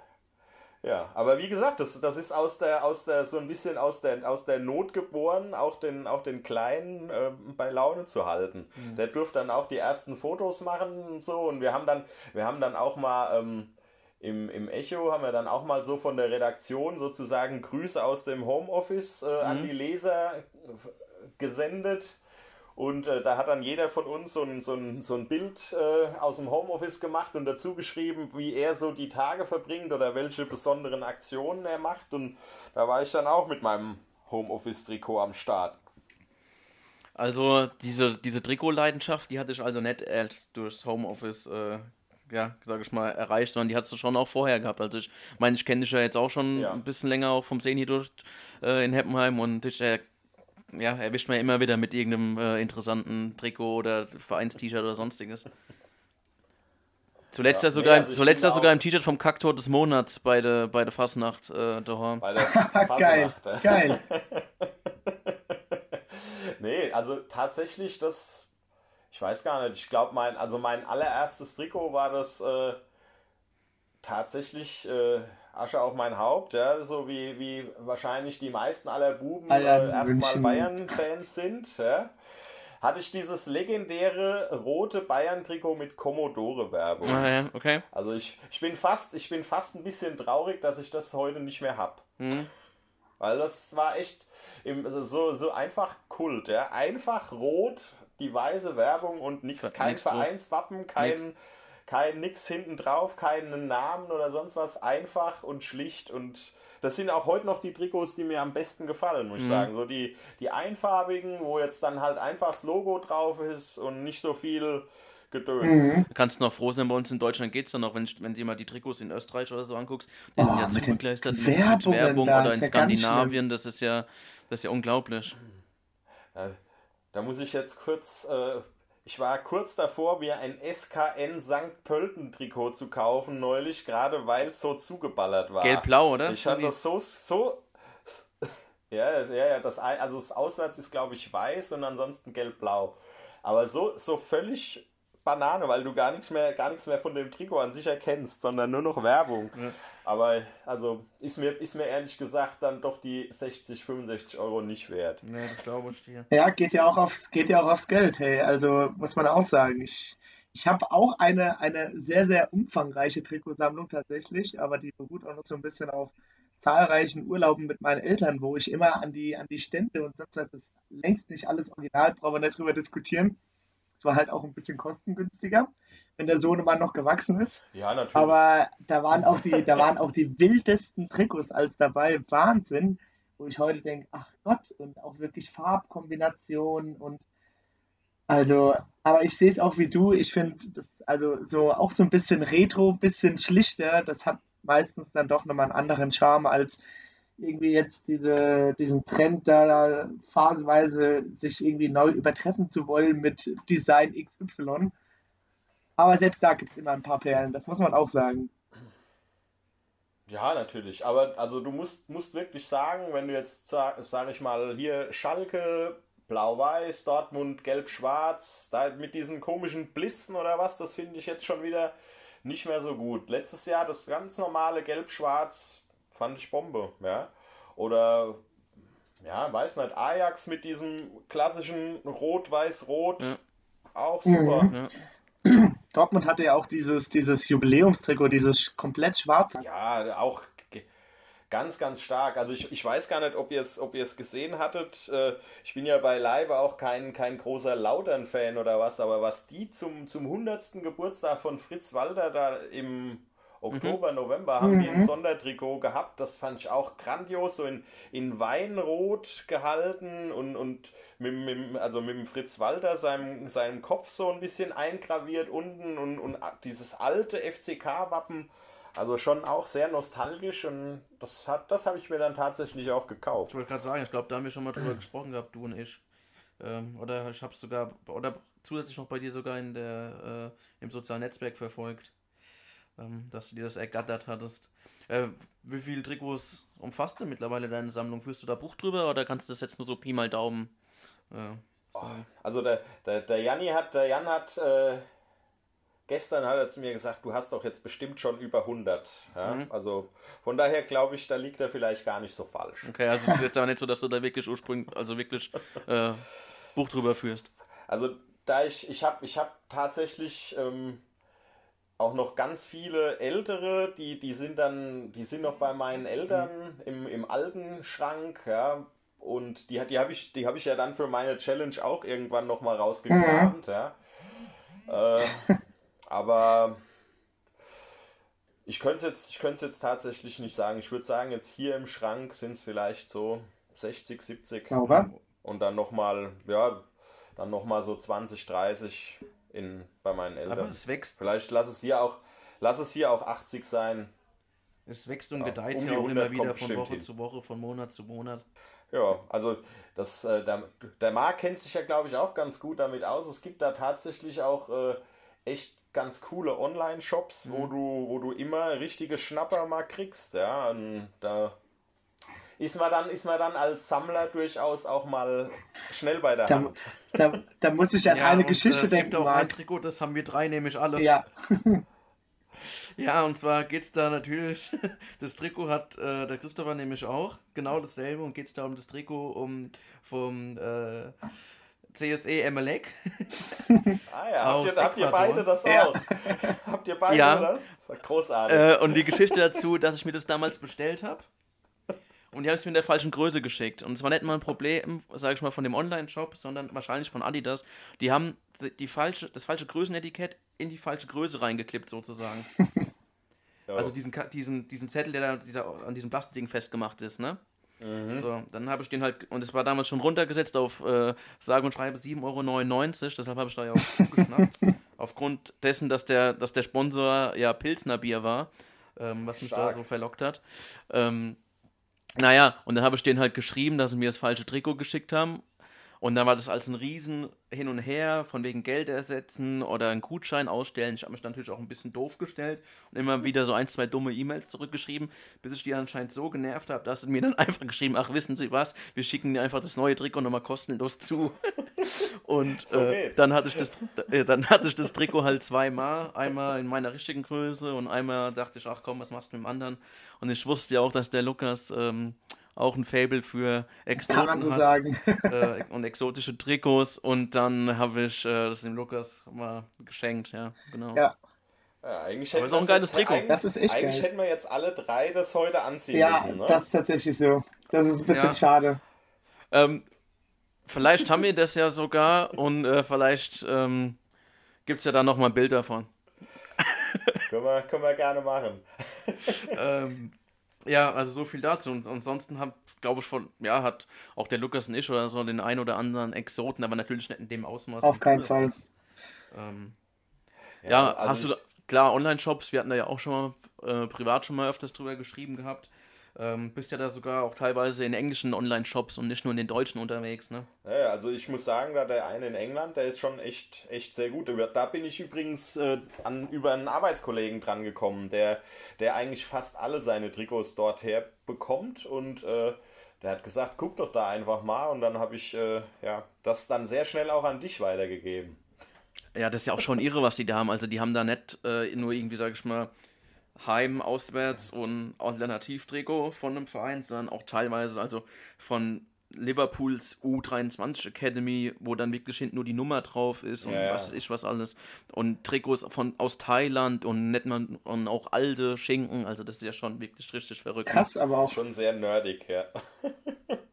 ja, aber wie gesagt, das, das ist aus der, aus der, so ein bisschen aus der, aus der Not geboren, auch den, auch den Kleinen äh, bei Laune zu halten. Mhm. Der durfte dann auch die ersten Fotos machen und so. Und wir haben dann, wir haben dann auch mal ähm, im, im Echo haben wir dann auch mal so von der Redaktion sozusagen Grüße aus dem Homeoffice äh, mhm. an die Leser gesendet. Und äh, da hat dann jeder von uns so ein, so ein, so ein Bild äh, aus dem Homeoffice gemacht und dazu geschrieben, wie er so die Tage verbringt oder welche besonderen Aktionen er macht. Und da war ich dann auch mit meinem Homeoffice-Trikot am Start. Also diese, diese Trikotleidenschaft, die hatte ich also nicht erst durchs Homeoffice, äh, ja, sag ich mal, erreicht, sondern die hattest du schon auch vorher gehabt. Also ich meine, ich kenne dich ja jetzt auch schon ja. ein bisschen länger auch vom Sehen hier durch äh, in Heppenheim und ich äh, ja, erwischt man immer wieder mit irgendeinem äh, interessanten Trikot oder Vereins-T-Shirt oder sonstiges. Zuletzt ja, ja sogar, nee, also zuletzt ja sogar im T-Shirt vom Kacktor des Monats bei der, bei der Fasnacht äh, daheim. Bei der Fasnacht. geil, geil. nee, also tatsächlich das, ich weiß gar nicht, ich glaube mein, also mein allererstes Trikot war das äh, tatsächlich äh, Asche auf mein Haupt, ja, so wie, wie wahrscheinlich die meisten aller Buben äh, erstmal Bayern-Fans sind, ja, hatte ich dieses legendäre rote Bayern-Trikot mit Commodore-Werbung. Ah, ja, okay. Also ich, ich bin fast, ich bin fast ein bisschen traurig, dass ich das heute nicht mehr hab. Mhm. Weil das war echt im, also so, so einfach Kult, ja. Einfach rot, die weiße Werbung und nichts, kein Vereinswappen, kein. Nix kein nix hinten drauf, keinen Namen oder sonst was, einfach und schlicht und das sind auch heute noch die Trikots, die mir am besten gefallen, muss ich mhm. sagen. So die, die einfarbigen, wo jetzt dann halt einfach das Logo drauf ist und nicht so viel Gedöns. Mhm. Du kannst noch froh sein, bei uns in Deutschland geht es dann noch, wenn, wenn du dir mal die Trikots in Österreich oder so anguckst, die oh, sind ja zugekleistert mit, mit Werbung oder in Skandinavien, das ist ja, das ist ja unglaublich. Da, da muss ich jetzt kurz äh, ich war kurz davor, mir ein SKN St. Pölten Trikot zu kaufen neulich, gerade weil es so zugeballert war. Gelb-blau, oder? Ich fand das so, so. Ja, ja, ja, das, also das Auswärts ist, glaube ich, weiß und ansonsten gelb-blau. Aber so, so völlig Banane, weil du gar nichts mehr, gar nichts mehr von dem Trikot an sich erkennst, sondern nur noch Werbung. Ja. Aber also ist mir, ist mir ehrlich gesagt dann doch die 60, 65 Euro nicht wert. Nee, das glaube ich dir. Ja, geht ja auch aufs, geht ja auch aufs Geld, hey. Also muss man auch sagen. Ich, ich habe auch eine, eine sehr, sehr umfangreiche Trikotsammlung tatsächlich, aber die beruht auch noch so ein bisschen auf zahlreichen Urlauben mit meinen Eltern, wo ich immer an die, an die Stände und sonst was ist längst nicht alles original, brauchen wir nicht drüber diskutieren. Es war halt auch ein bisschen kostengünstiger, wenn der Sohnemann noch gewachsen ist. Ja, natürlich. Aber da waren auch die, da waren auch die wildesten Trikots als dabei. Wahnsinn. Wo ich heute denke, ach Gott, und auch wirklich Farbkombinationen und also, aber ich sehe es auch wie du. Ich finde das also so auch so ein bisschen retro, bisschen schlichter. Das hat meistens dann doch nochmal einen anderen Charme als irgendwie jetzt diese, diesen Trend da phasenweise sich irgendwie neu übertreffen zu wollen mit Design XY. Aber selbst da gibt es immer ein paar Perlen, das muss man auch sagen. Ja, natürlich. Aber also du musst, musst wirklich sagen, wenn du jetzt, sag, sag ich mal, hier Schalke, Blau-Weiß, Dortmund, Gelb-Schwarz, da mit diesen komischen Blitzen oder was, das finde ich jetzt schon wieder nicht mehr so gut. Letztes Jahr das ganz normale Gelb-Schwarz fand ich Bombe, ja. Oder ja, weiß nicht, Ajax mit diesem klassischen Rot-Weiß-Rot ja. auch super. Mhm. Ja. Dortmund hatte ja auch dieses, dieses Jubiläumstrikot, dieses komplett schwarze. Ja, auch ganz, ganz stark. Also ich, ich weiß gar nicht, ob ihr es ob gesehen hattet. Äh, ich bin ja beileibe auch kein, kein großer Lautern-Fan oder was, aber was die zum, zum 100. Geburtstag von Fritz Walter da im Oktober, mhm. November haben mhm. die ein Sondertrikot gehabt. Das fand ich auch grandios, so in, in Weinrot gehalten und, und mit, mit, also mit dem Fritz Walter seinem, seinem Kopf so ein bisschen eingraviert unten und, und dieses alte FCK-Wappen. Also schon auch sehr nostalgisch und das, das habe ich mir dann tatsächlich auch gekauft. Ich wollte gerade sagen, ich glaube, da haben wir schon mal drüber gesprochen gehabt, du und ich. Ähm, oder ich habe es sogar, oder zusätzlich noch bei dir sogar in der, äh, im sozialen Netzwerk verfolgt dass du dir das ergattert hattest. Äh, wie viele Trikots umfasst denn mittlerweile deine Sammlung? Führst du da Buch drüber oder kannst du das jetzt nur so Pi mal Daumen äh, oh, Also der, der, der Janni hat, der Jan hat äh, gestern hat er zu mir gesagt, du hast doch jetzt bestimmt schon über 100. Ja? Mhm. Also von daher glaube ich, da liegt er vielleicht gar nicht so falsch. Okay, also es ist jetzt aber nicht so, dass du da wirklich ursprünglich, also wirklich äh, Buch drüber führst. Also da ich, ich habe ich hab tatsächlich ähm, auch noch ganz viele ältere, die, die sind dann, die sind noch bei meinen Eltern im, im alten Schrank, ja. Und die, die habe ich, die ich ja dann für meine Challenge auch irgendwann nochmal rausgekramt, ja. Äh, aber ich könnte es jetzt, jetzt tatsächlich nicht sagen. Ich würde sagen, jetzt hier im Schrank sind es vielleicht so 60, 70. Sauber. Und dann nochmal, ja, dann nochmal so 20, 30 in, bei meinen Eltern. Aber es wächst. Vielleicht lass es hier auch, lass es hier auch 80 sein. Es wächst und gedeiht ja, um auch immer wieder von Woche hin. zu Woche, von Monat zu Monat. Ja, also das, äh, der, der Marc kennt sich ja, glaube ich, auch ganz gut damit aus. Es gibt da tatsächlich auch äh, echt ganz coole Online-Shops, mhm. wo du, wo du immer richtige Schnapper mal kriegst. Ja, und da ist man dann, ist man dann als Sammler durchaus auch mal schnell bei der da, Hand. Da, da muss ich an ja, eine Geschichte es denken. Es gibt auch ein Trikot, das haben wir drei nämlich alle. Ja. ja, und zwar geht es da natürlich, das Trikot hat äh, der Christopher nämlich auch, genau dasselbe, und geht es da um das Trikot um, vom äh, CSE Emelec. ah ja, habt ihr, habt ihr, beide das ja. auch? habt ihr beide ja. das? Das großartig. Äh, und die Geschichte dazu, dass ich mir das damals bestellt habe und die haben es mir in der falschen Größe geschickt. Und es war nicht mal ein Problem, sage ich mal, von dem Online-Shop, sondern wahrscheinlich von Adidas. Die haben die falsche, das falsche Größenetikett in die falsche Größe reingeklippt, sozusagen. Also diesen, diesen, diesen Zettel, der da dieser, an diesem Plastikding festgemacht ist, ne? Mhm. So, dann habe ich den halt, und es war damals schon runtergesetzt auf äh, sage und schreibe 7,99 Euro, deshalb habe ich da ja auch zugeschnappt. Aufgrund dessen, dass der, dass der Sponsor ja Pilsner Bier war, ähm, was mich Stark. da so verlockt hat. Ähm, naja, und dann habe ich denen halt geschrieben, dass sie mir das falsche Trikot geschickt haben. Und dann war das als ein Riesen hin und her, von wegen Geld ersetzen oder einen Gutschein ausstellen. Ich habe mich natürlich auch ein bisschen doof gestellt und immer wieder so ein, zwei dumme E-Mails zurückgeschrieben, bis ich die anscheinend so genervt habe, dass sie mir dann einfach geschrieben, ach wissen Sie was, wir schicken dir einfach das neue Trikot nochmal kostenlos zu. und äh, dann, hatte ich das, äh, dann hatte ich das Trikot halt zweimal, einmal in meiner richtigen Größe und einmal dachte ich, ach komm, was machst du mit dem anderen? Und ich wusste ja auch, dass der Lukas... Ähm, auch ein Fable für Exoten so hat äh, und exotische Trikots und dann habe ich äh, das dem Lukas mal geschenkt, ja, genau. Ja. Ja, eigentlich Aber ist auch ein geiles Trikot. Eigentlich, das ist echt eigentlich geil. hätten wir jetzt alle drei das heute anziehen ja, müssen. Ja, ne? das ist tatsächlich so. Das ist ein bisschen ja. schade. Ähm, vielleicht haben wir das ja sogar und äh, vielleicht ähm, gibt es ja da nochmal ein Bild davon. können, wir, können wir gerne machen. ähm, ja, also so viel dazu. Und ansonsten hat, glaube ich, von, ja, hat auch der Lukas und ich oder so den ein oder anderen Exoten, aber natürlich nicht in dem Ausmaß. Auf keinen Fall. Ähm, ja, ja also hast du, da, klar, Online-Shops, wir hatten da ja auch schon mal äh, privat schon mal öfters drüber geschrieben gehabt. Ähm, bist ja da sogar auch teilweise in englischen Online-Shops und nicht nur in den deutschen unterwegs, ne? Ja, also ich muss sagen, da der eine in England, der ist schon echt, echt sehr gut. Da bin ich übrigens äh, an, über einen Arbeitskollegen dran gekommen, der, der eigentlich fast alle seine Trikots dort her bekommt und äh, der hat gesagt, guck doch da einfach mal und dann habe ich äh, ja, das dann sehr schnell auch an dich weitergegeben. Ja, das ist ja auch schon irre, was die da haben. Also die haben da nicht äh, nur irgendwie, sag ich mal, Heim, Auswärts und Alternativtrikot von einem Verein, sondern auch teilweise also von Liverpools U23 Academy, wo dann wirklich hinten nur die Nummer drauf ist und ja, was weiß ich was alles. Und Trikots von, aus Thailand und nicht mal, und auch alte Schinken, also das ist ja schon wirklich richtig verrückt. Krass, aber auch. Schon sehr nerdig, ja.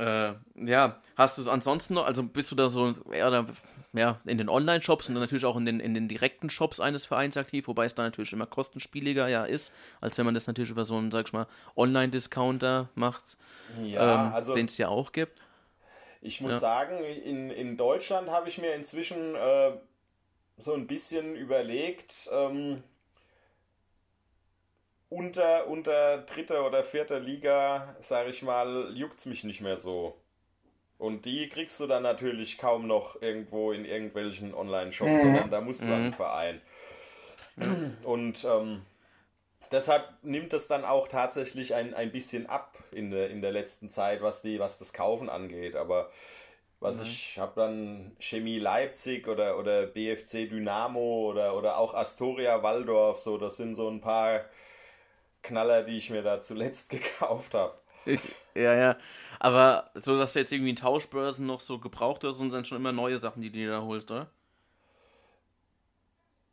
äh, ja, hast du es ansonsten noch, also bist du da so, ja, ja, in den Online-Shops und dann natürlich auch in den, in den direkten Shops eines Vereins aktiv, wobei es da natürlich immer kostenspieliger ja ist, als wenn man das natürlich über so einen, sag ich mal, Online-Discounter macht, ja, ähm, also, den es ja auch gibt. Ich muss ja. sagen, in, in Deutschland habe ich mir inzwischen äh, so ein bisschen überlegt, ähm, unter, unter dritter oder vierter Liga, sage ich mal, juckt es mich nicht mehr so. Und die kriegst du dann natürlich kaum noch irgendwo in irgendwelchen Online-Shops, mhm. sondern da musst du mhm. an den Verein. Und ähm, deshalb nimmt es dann auch tatsächlich ein, ein bisschen ab in der, in der letzten Zeit, was, die, was das Kaufen angeht. Aber was mhm. ich habe dann Chemie Leipzig oder, oder BFC Dynamo oder, oder auch Astoria Waldorf, so das sind so ein paar Knaller, die ich mir da zuletzt gekauft habe. Ja, ja. Aber so, dass du jetzt irgendwie in Tauschbörsen noch so gebraucht hast, sind dann schon immer neue Sachen, die du dir da holst, oder?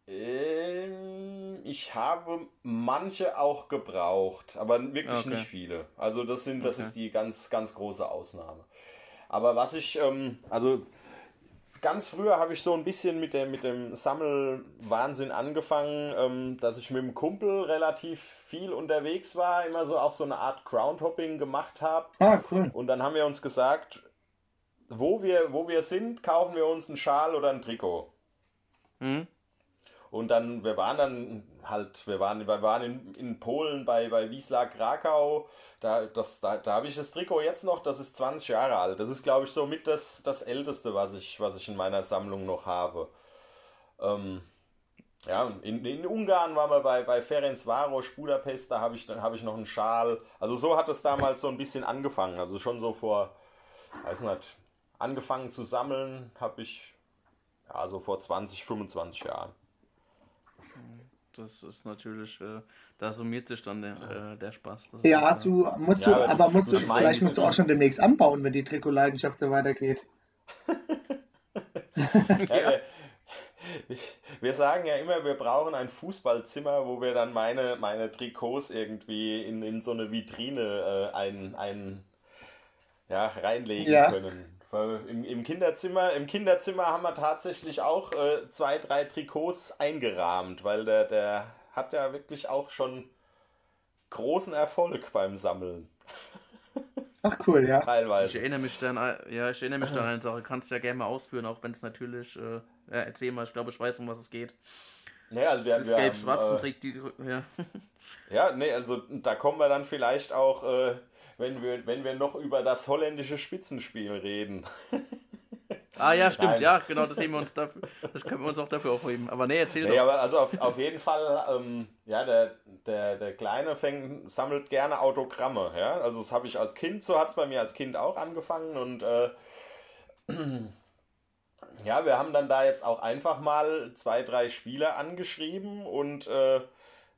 Ähm, ich habe manche auch gebraucht, aber wirklich okay. nicht viele. Also das sind, das okay. ist die ganz, ganz große Ausnahme. Aber was ich, ähm, also ganz früher habe ich so ein bisschen mit, der, mit dem Sammelwahnsinn angefangen, ähm, dass ich mit dem Kumpel relativ viel unterwegs war, immer so auch so eine Art Groundhopping gemacht habe. Ah, cool. Und dann haben wir uns gesagt, wo wir, wo wir sind, kaufen wir uns einen Schal oder ein Trikot. Mhm. Und dann, wir waren dann halt, wir waren, wir waren in, in Polen bei, bei Wisla Krakau. Da, da, da habe ich das Trikot jetzt noch, das ist 20 Jahre alt. Das ist, glaube ich, somit das, das älteste, was ich, was ich in meiner Sammlung noch habe. Ähm, ja, in, in Ungarn waren wir bei, bei Ferencvaros, Budapest, da habe ich, hab ich noch einen Schal. Also so hat es damals so ein bisschen angefangen. Also schon so vor, weiß nicht, angefangen zu sammeln habe ich, ja, so vor 20, 25 Jahren. Das ist natürlich, äh, da summiert sich dann der, äh, der Spaß. ja, hast du, musst ja, du, aber musst du, vielleicht musst du auch schon demnächst anbauen, wenn die Trikotleidenschaft so weitergeht. ja. Wir sagen ja immer, wir brauchen ein Fußballzimmer, wo wir dann meine, meine Trikots irgendwie in, in so eine Vitrine äh, ein, ein, ja, reinlegen ja. können. Im, Im, Kinderzimmer, Im Kinderzimmer haben wir tatsächlich auch äh, zwei, drei Trikots eingerahmt, weil der, der hat ja wirklich auch schon großen Erfolg beim Sammeln. Ach cool, ja. Teilweise. Ich erinnere mich dann, ja, ich erinnere mich dann an eine Sache, kannst du ja gerne mal ausführen, auch wenn es natürlich, äh, ja, erzähl mal, ich glaube, ich weiß, um was es geht. Naja, also wir, ist gelb-schwarz äh, und trägt die, ja. Ja, nee, also da kommen wir dann vielleicht auch äh, wenn wir, wenn wir noch über das holländische Spitzenspiel reden. Ah ja, stimmt, Nein. ja, genau, das, heben wir uns dafür, das können wir uns auch dafür aufheben. Aber nee, erzähl nee, doch. Aber also auf, auf jeden Fall, ähm, ja, der, der, der Kleine fängt, sammelt gerne Autogramme, ja. Also das habe ich als Kind, so hat es bei mir als Kind auch angefangen und äh, ja, wir haben dann da jetzt auch einfach mal zwei, drei Spieler angeschrieben und äh,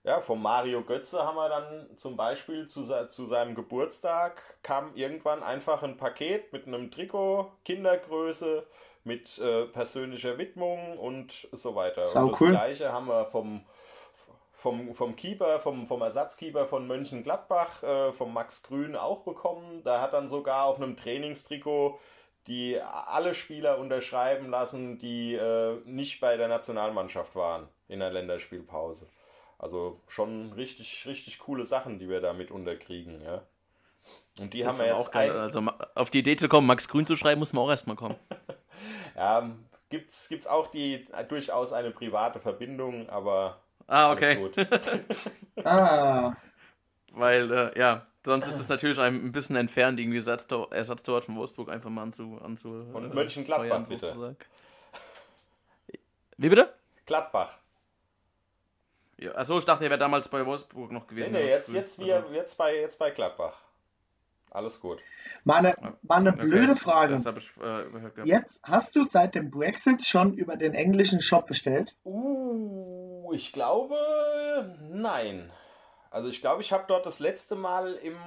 ja, vom Mario Götze haben wir dann zum Beispiel zu, zu seinem Geburtstag kam irgendwann einfach ein Paket mit einem Trikot, Kindergröße, mit äh, persönlicher Widmung und so weiter. Sau und das cool. gleiche haben wir vom, vom, vom Keeper, vom, vom Ersatzkeeper von Mönchengladbach, äh, vom Max Grün auch bekommen. Da hat dann sogar auf einem Trainingstrikot die alle Spieler unterschreiben lassen, die äh, nicht bei der Nationalmannschaft waren in der Länderspielpause. Also schon richtig, richtig coole Sachen, die wir da mit unterkriegen, ja. Und die das haben wir jetzt auch geil. Also auf die Idee zu kommen, Max Grün zu schreiben, muss man auch erstmal kommen. ja, gibt's, gibt's auch die durchaus eine private Verbindung, aber Ah, okay. ah. Weil, äh, ja, sonst ist es natürlich ein bisschen entfernt, irgendwie Ersatztor, Ersatztorwart von Wolfsburg einfach mal anzu. anzu Und äh, Mönchengladbach, bitte. sozusagen. Wie bitte? Gladbach. Ja, achso, ich dachte, er wäre damals bei Wolfsburg noch Nee, gewesen. nee, ganz jetzt, jetzt, wir, Also, jetzt, bei, jetzt bei Gladbach. Alles gut. Mal eine, mal eine okay, blöde Frage. Ich äh. Jetzt hast du seit dem Brexit schon über den englischen Shop bestellt? Uh, ich glaube, nein. Also ich glaube, ich habe dort das letzte Mal im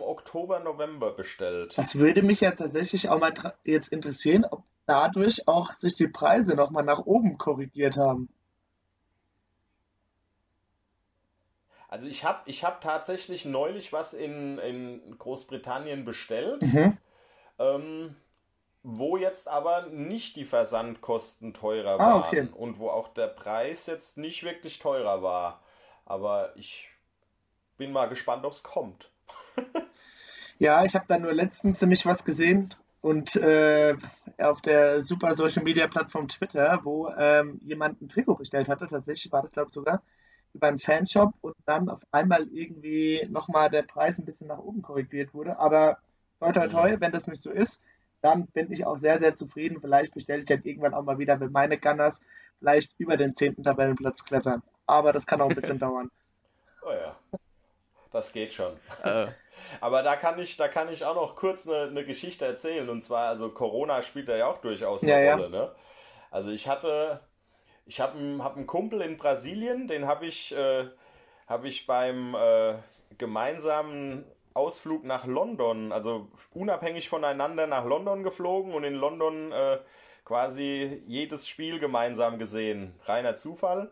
Oktober, November bestellt. Das würde mich ja tatsächlich auch mal jetzt interessieren, ob dadurch auch sich die Preise nochmal nach oben korrigiert haben. Also ich habe ich hab tatsächlich neulich was in, in Großbritannien bestellt, Mhm. ähm, wo jetzt aber nicht die Versandkosten teurer Ah, waren okay. und wo auch der Preis jetzt nicht wirklich teurer war. Aber ich bin mal gespannt, ob es kommt. Ja, ich habe da nur letztens nämlich was gesehen und äh, auf der super Social Media Plattform Twitter, wo ähm, jemand ein Trikot bestellt hatte, tatsächlich war das glaube ich sogar einen Fanshop und dann auf einmal irgendwie nochmal der Preis ein bisschen nach oben korrigiert wurde. Aber toi toi toi, wenn das nicht so ist, dann bin ich auch sehr, sehr zufrieden. Vielleicht bestelle ich halt irgendwann auch mal wieder, wenn meine Gunners vielleicht über den zehnten Tabellenplatz klettern. Aber das kann auch ein bisschen dauern. Oh ja, das geht schon. Äh, Aber da kann ich, da kann ich auch noch kurz eine, eine Geschichte erzählen. Und zwar, also Corona spielt da ja auch durchaus eine Ja, ja. Rolle. Ne? Also ich hatte, ich habe einen, hab einen Kumpel in Brasilien, den habe ich, äh, hab ich beim äh, gemeinsamen Ausflug nach London, also unabhängig voneinander nach London geflogen und in London äh, quasi jedes Spiel gemeinsam gesehen. Reiner Zufall.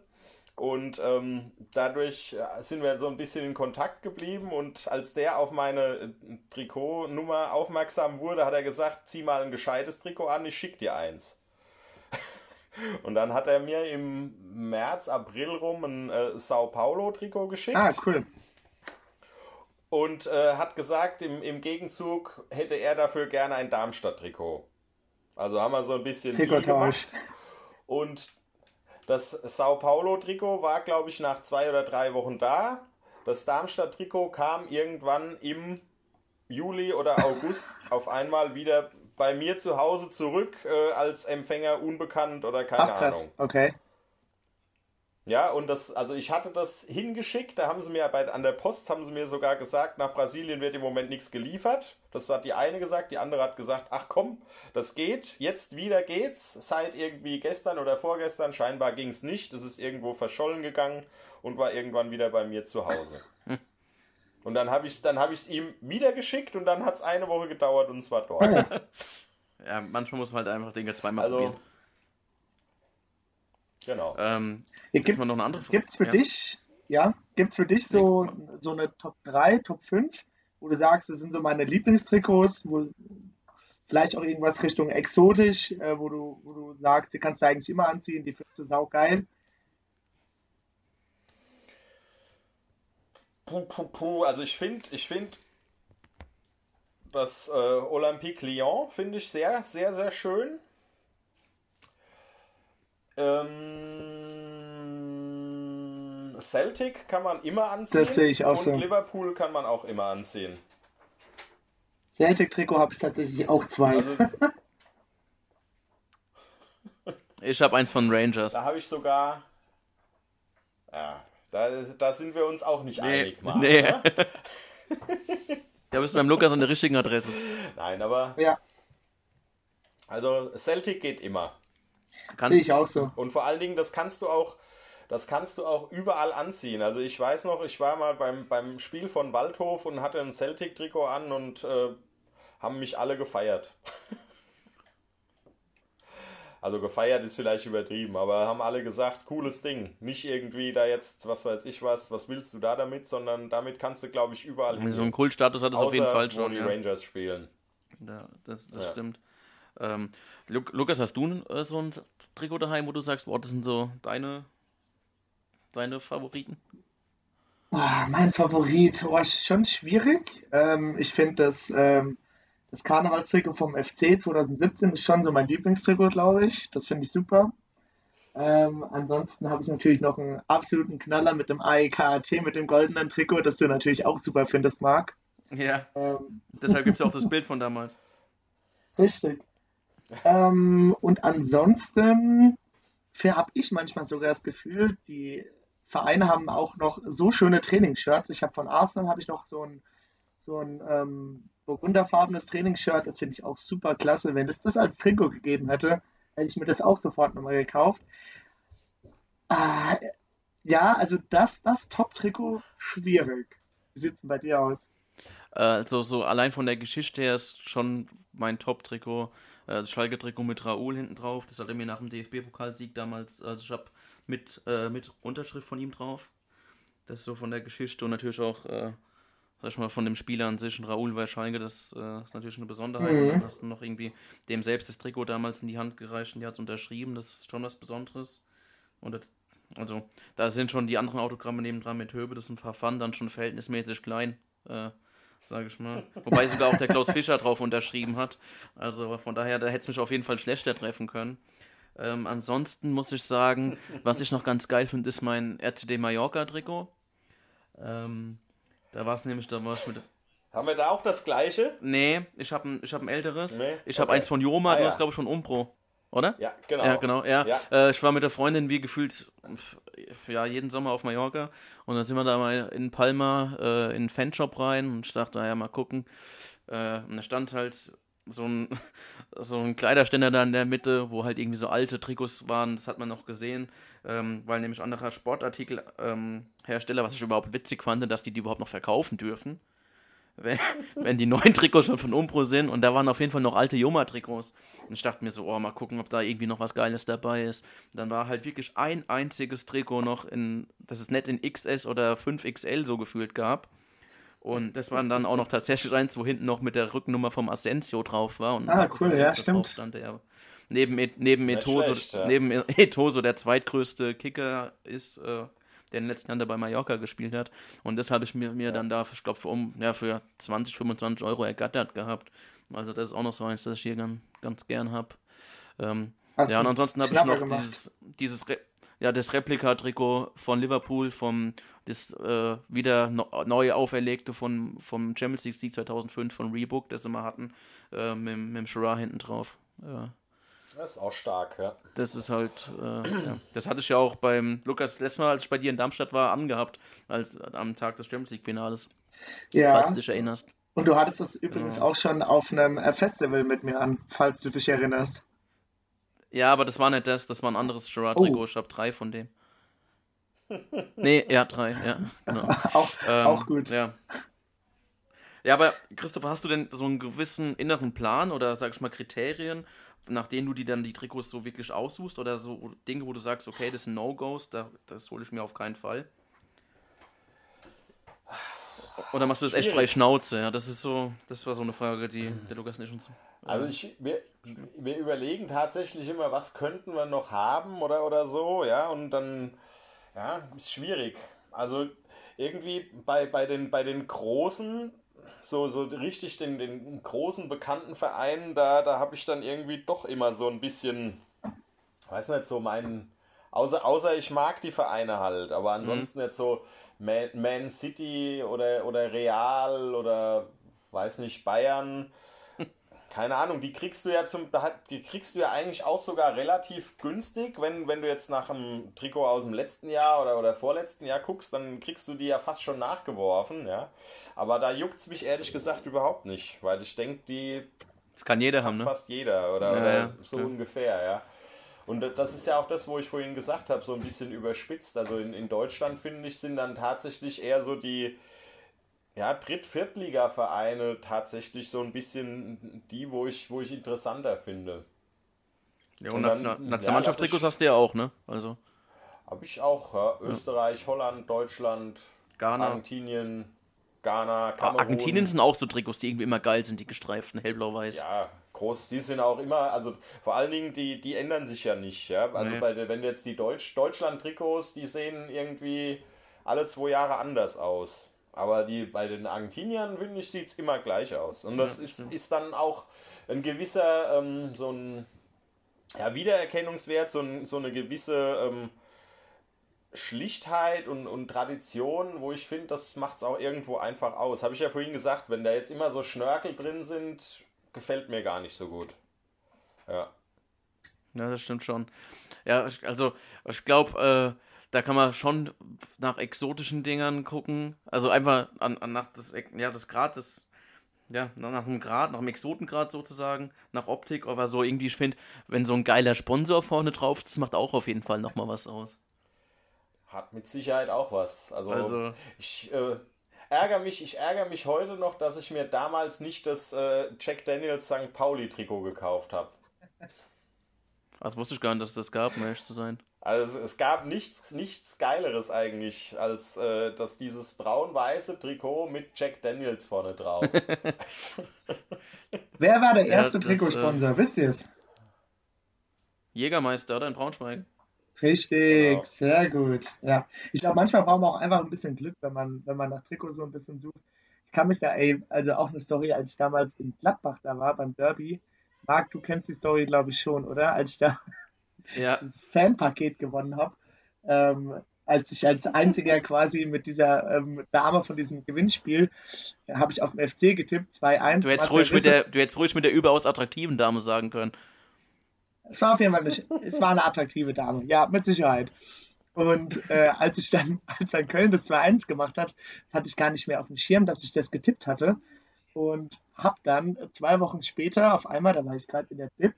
Und ähm, dadurch äh, sind wir so ein bisschen in Kontakt geblieben. Und als der auf meine äh, Trikotnummer aufmerksam wurde, hat er gesagt, zieh mal ein gescheites Trikot an, ich schick dir eins. Und dann hat er mir im März, April rum ein äh, Sao Paulo Trikot geschickt Ah, cool. und äh, hat gesagt, im, im Gegenzug hätte er dafür gerne ein Darmstadt-Trikot. Also haben wir so ein bisschen gemacht. Und das Sao Paulo-Trikot war, glaube ich, nach zwei oder drei Wochen da. Das Darmstadt-Trikot kam irgendwann im Juli oder August auf einmal wieder bei mir zu Hause zurück, äh, als Empfänger unbekannt oder keine Ach krass, Ahnung. okay. Ja, und das, also ich hatte das hingeschickt, da haben sie mir bei, an der Post haben sie mir sogar gesagt, nach Brasilien wird im Moment nichts geliefert. Das hat die eine gesagt, die andere hat gesagt, ach komm, das geht, jetzt wieder geht's. Seit irgendwie gestern oder vorgestern, scheinbar ging's nicht, es ist irgendwo verschollen gegangen und war irgendwann wieder bei mir zu Hause. Und dann habe ich dann habe ich es ihm wieder geschickt und dann hat es eine Woche gedauert und es war dort. ja, manchmal muss man halt einfach Dinge zweimal Also probieren. genau. Ähm, mal noch eine andere Frage. Gibt's für Ja. dich, ja, gibt's für dich so, so eine Top 3, Top 5, wo du sagst, das sind so meine Lieblingstrikots, wo vielleicht auch irgendwas Richtung exotisch, äh, wo du, wo du sagst, die kannst du eigentlich immer anziehen, die findest du saugeil. Puh, puh, puh. Also ich finde, ich finde das äh, Olympique Lyon finde ich sehr, sehr, sehr schön. Ähm, Celtic kann man immer anziehen. Das sehe ich auch und so. Liverpool kann man auch immer anziehen. Celtic-Trikot habe ich tatsächlich auch zwei. Also ich habe eins von Rangers. da habe ich sogar. Ja, da, da sind wir uns auch nicht Nee, einig, Marc, nee. ne? Da bist du beim Lukas an der richtigen Adresse. Nein, aber Ja, also Celtic geht immer. Kann, sehe ich auch so. Und vor allen Dingen, das kannst du auch, das kannst du auch überall anziehen. Also ich weiß noch, ich war mal beim, beim Spiel von Waldhof und hatte ein Celtic-Trikot an und äh, haben mich alle gefeiert. Also gefeiert ist vielleicht übertrieben, aber haben alle gesagt, cooles Ding. Nicht irgendwie da jetzt, was weiß ich was, was willst du da damit, sondern damit kannst du, glaube ich, überall so einen. Kultstatus hat es auf jeden Fall wo schon. die Ja. Rangers spielen. Ja, das das Ja. stimmt. Ähm, Lu Lukas, hast du äh, so ein Trikot daheim, wo du sagst, boah, das sind so deine, deine Favoriten? Ah, mein Favorit, oh, ist schon schwierig. Ähm, ich finde das, ähm, das Karnevalstrikot vom FC 2017 ist schon so mein Lieblingstrikot, glaube ich. Das finde ich super. Ähm, ansonsten habe ich natürlich noch einen absoluten Knaller mit dem AEK-AT, mit dem goldenen Trikot, das du natürlich auch super findest, Marc. Ja. Ähm. Deshalb gibt es auch das Bild von damals. Richtig. Ähm, und ansonsten habe ich manchmal sogar das Gefühl, die Vereine haben auch noch so schöne Trainingsshirts. Ich habe von Arsenal habe ich noch so ein, so ein ähm, burgunderfarbenes Trainingsshirt. Das finde ich auch super klasse. Wenn es das als Trikot gegeben hätte, hätte ich mir das auch sofort nochmal gekauft. Ah, ja, also das, das Top-Trikot schwierig. Wie sieht es denn bei dir aus? Also so allein von der Geschichte her ist schon mein Top-Trikot. Äh, das Schalke-Trikot mit Raoul hinten drauf. Das hatte mir nach dem DFB-Pokalsieg damals. Also ich habe mit, äh, mit Unterschrift von ihm drauf. Das ist so von der Geschichte und natürlich auch, äh, sag ich mal, von dem Spieler an sich. Und Raoul bei Schalke, das äh, ist natürlich eine Besonderheit. Mhm. dann hast du noch irgendwie dem selbst das Trikot damals in die Hand gereicht und die hat es unterschrieben. Das ist schon was Besonderes. Und das, also, da sind schon die anderen Autogramme nebendran mit Höbe, das ist ein Verfahren dann schon verhältnismäßig klein. Äh, sage ich mal. Wobei sogar auch der Klaus Fischer drauf unterschrieben hat. Also von daher, da hätte es mich auf jeden Fall schlechter treffen können. Ähm, ansonsten muss ich sagen, was ich noch ganz geil finde, ist mein RTD Mallorca-Trikot. Ähm, da war es nämlich, da war ich mit. Haben wir da auch das gleiche? Nee, ich habe ein, hab ein älteres. Nee? Ich okay. habe eins von Joma, ah, du ja. hast glaube ich schon Umpro. Oder? Ja, genau. Ja, genau, ja. ja. Äh, ich war mit der Freundin wie gefühlt ja, jeden Sommer auf Mallorca und dann sind wir da mal in Palma äh, in den Fanshop rein und ich dachte, ja, mal gucken. Äh, und da stand halt so ein, so ein Kleiderständer da in der Mitte, wo halt irgendwie so alte Trikots waren, das hat man noch gesehen, ähm, weil nämlich anderer Sportartikelhersteller, ähm, was ich überhaupt witzig fand, dass die die überhaupt noch verkaufen dürfen wenn, wenn die neuen Trikots schon von Umpro sind. Und da waren auf jeden Fall noch alte Joma-Trikots. Und ich dachte mir so, oh, mal gucken, ob da irgendwie noch was Geiles dabei ist. Dann war halt wirklich ein einziges Trikot noch in, das es nicht in XS oder 5XL so gefühlt gab. Und das war dann auch noch tatsächlich eins, wo hinten noch mit der Rückennummer vom Asensio drauf war. Und ah, Marcus cool, Asensio ja, stimmt. stand, der neben, neben, Etoso, ja. neben Etoso der zweitgrößte Kicker ist. Äh, der in den letzten Jahren da bei Mallorca gespielt hat. Und das habe ich mir, mir ja. dann da, ich glaube, für, um, ja, für 20, 25 Euro ergattert gehabt. Also das ist auch noch so eins, das ich hier ganz, ganz gern habe. Ähm, ja, und ansonsten habe ich noch gemacht. dieses, dieses Re ja, das Replika-Trikot von Liverpool, vom das äh, wieder no, neu auferlegte von, vom Champions League Sieg 2005 von Reebok, das sie mal hatten, äh, mit, mit dem Shiraz hinten drauf. Ja. Das ist auch stark, ja. Das ist halt, äh, ja. das hatte ich ja auch beim Lukas letztes Mal, als ich bei dir in Darmstadt war, angehabt, als am Tag des Champions League Finales. Ja. Falls du dich erinnerst. Und du hattest das übrigens ja. auch schon auf einem äh, Festival mit mir an, falls du dich erinnerst. Ja, aber das war nicht das, das war ein anderes Gerard-Trikot. Oh. Ich habe drei von dem. nee, ja, drei, ja. Genau. auch, ähm, auch gut. Ja. Ja, aber Christopher, hast du denn so einen gewissen inneren Plan oder sag ich mal Kriterien, nach denen du dir dann die Trikots so wirklich aussuchst oder so Dinge, wo du sagst, okay, das sind No-Gos, da, das hole ich mir auf keinen Fall? Oder machst du das echt frei Schnauze? Ja, das ist so, das war so eine Frage, die der Lukas nicht uns. Äh, also ich, wir, wir überlegen tatsächlich immer, was könnten wir noch haben oder, oder so, ja, und dann, ja, ist schwierig. Also irgendwie bei, bei, den, bei den großen so, so richtig den, den großen bekannten Vereinen, da, da habe ich dann irgendwie doch immer so ein bisschen, weiß nicht, so meinen, außer, außer ich mag die Vereine halt, aber ansonsten mhm. jetzt so Man, Man City oder, oder Real oder weiß nicht, Bayern, keine Ahnung, die kriegst du ja zum, die kriegst du ja eigentlich auch sogar relativ günstig, wenn, wenn du jetzt nach einem Trikot aus dem letzten Jahr oder, oder vorletzten Jahr guckst, dann kriegst du die ja fast schon nachgeworfen, ja. Aber da juckt es mich ehrlich gesagt überhaupt nicht, weil ich denke, die. Das kann jeder haben, ne? Fast jeder oder, ja, oder ja, so ja. ungefähr, ja. Und das ist ja auch das, wo ich vorhin gesagt habe, so ein bisschen überspitzt. Also in, in Deutschland, finde ich, sind dann tatsächlich eher so die ja, Dritt-, Viertliga-Vereine tatsächlich so ein bisschen die, wo ich, wo ich interessanter finde. Ja, und, und Nationalmannschaft-Trikots ja, hast du ja auch, ne? Also. Habe ich auch, ja. Österreich, Holland, Deutschland, Ghana. Argentinien. Ghana, Kamerun. Argentinien sind auch so Trikots, die irgendwie immer geil sind, die gestreiften, hellblau-weiß. Ja, groß, die sind auch immer, also vor allen Dingen, die, die ändern sich ja nicht, ja. Also nee. bei der, wenn jetzt die Deutsch, Deutschland-Trikots, die sehen irgendwie alle zwei Jahre anders aus. Aber die bei den Argentiniern, finde ich, sieht es immer gleich aus. Und das ja, ist, ist dann auch ein gewisser, ähm, so ein ja, Wiedererkennungswert, so, so eine gewisse ähm, Schlichtheit und, und Tradition, wo ich finde, das macht es auch irgendwo einfach aus. Habe ich ja vorhin gesagt, wenn da jetzt immer so Schnörkel drin sind, gefällt mir gar nicht so gut. Ja. Ja, das stimmt schon. Ja, also ich glaube, äh, da kann man schon nach exotischen Dingern gucken. Also einfach an, an nach das, ja, das Grad des, ja, nach einem Grad, nach einem Exotengrad sozusagen, nach Optik, aber so irgendwie, ich finde, wenn so ein geiler Sponsor vorne drauf ist, das macht auch auf jeden Fall nochmal was aus. Hat mit Sicherheit auch was. Also, also ich äh, ärgere mich, ich ärgere mich heute noch, dass ich mir damals nicht das äh, Jack Daniels St. Pauli Trikot gekauft habe. Also wusste ich gar nicht, dass es das gab, um ehrlich zu sein. Also es gab nichts, nichts Geileres eigentlich, als äh, dass dieses braun-weiße Trikot mit Jack Daniels vorne drauf. Wer war der erste ja, Trikotsponsor? Äh, Wisst ihr es? Jägermeister, oder in Braunschweig? Richtig, genau. sehr gut. Ja, ich glaube, manchmal braucht man auch einfach ein bisschen Glück, wenn man, wenn man nach Trikot so ein bisschen sucht. Ich kann mich da, ey, also auch eine Story, als ich damals in Gladbach da war beim Derby. Marc, du kennst die Story, glaube ich, schon, oder? Als ich da ja. das Fanpaket gewonnen habe. Ähm, als ich als einziger quasi mit dieser ähm, Dame von diesem Gewinnspiel äh, habe ich auf den FC getippt, 2-1. Du hättest ruhig mit der, du hättest ruhig mit der überaus attraktiven Dame sagen können. Es war auf jeden Fall nicht, es war eine attraktive Dame, ja, mit Sicherheit. Und äh, als ich dann, als dann Köln das 2-1 gemacht hat, das hatte ich gar nicht mehr auf dem Schirm, dass ich das getippt hatte. Und habe dann zwei Wochen später auf einmal, da war ich gerade in der Bib,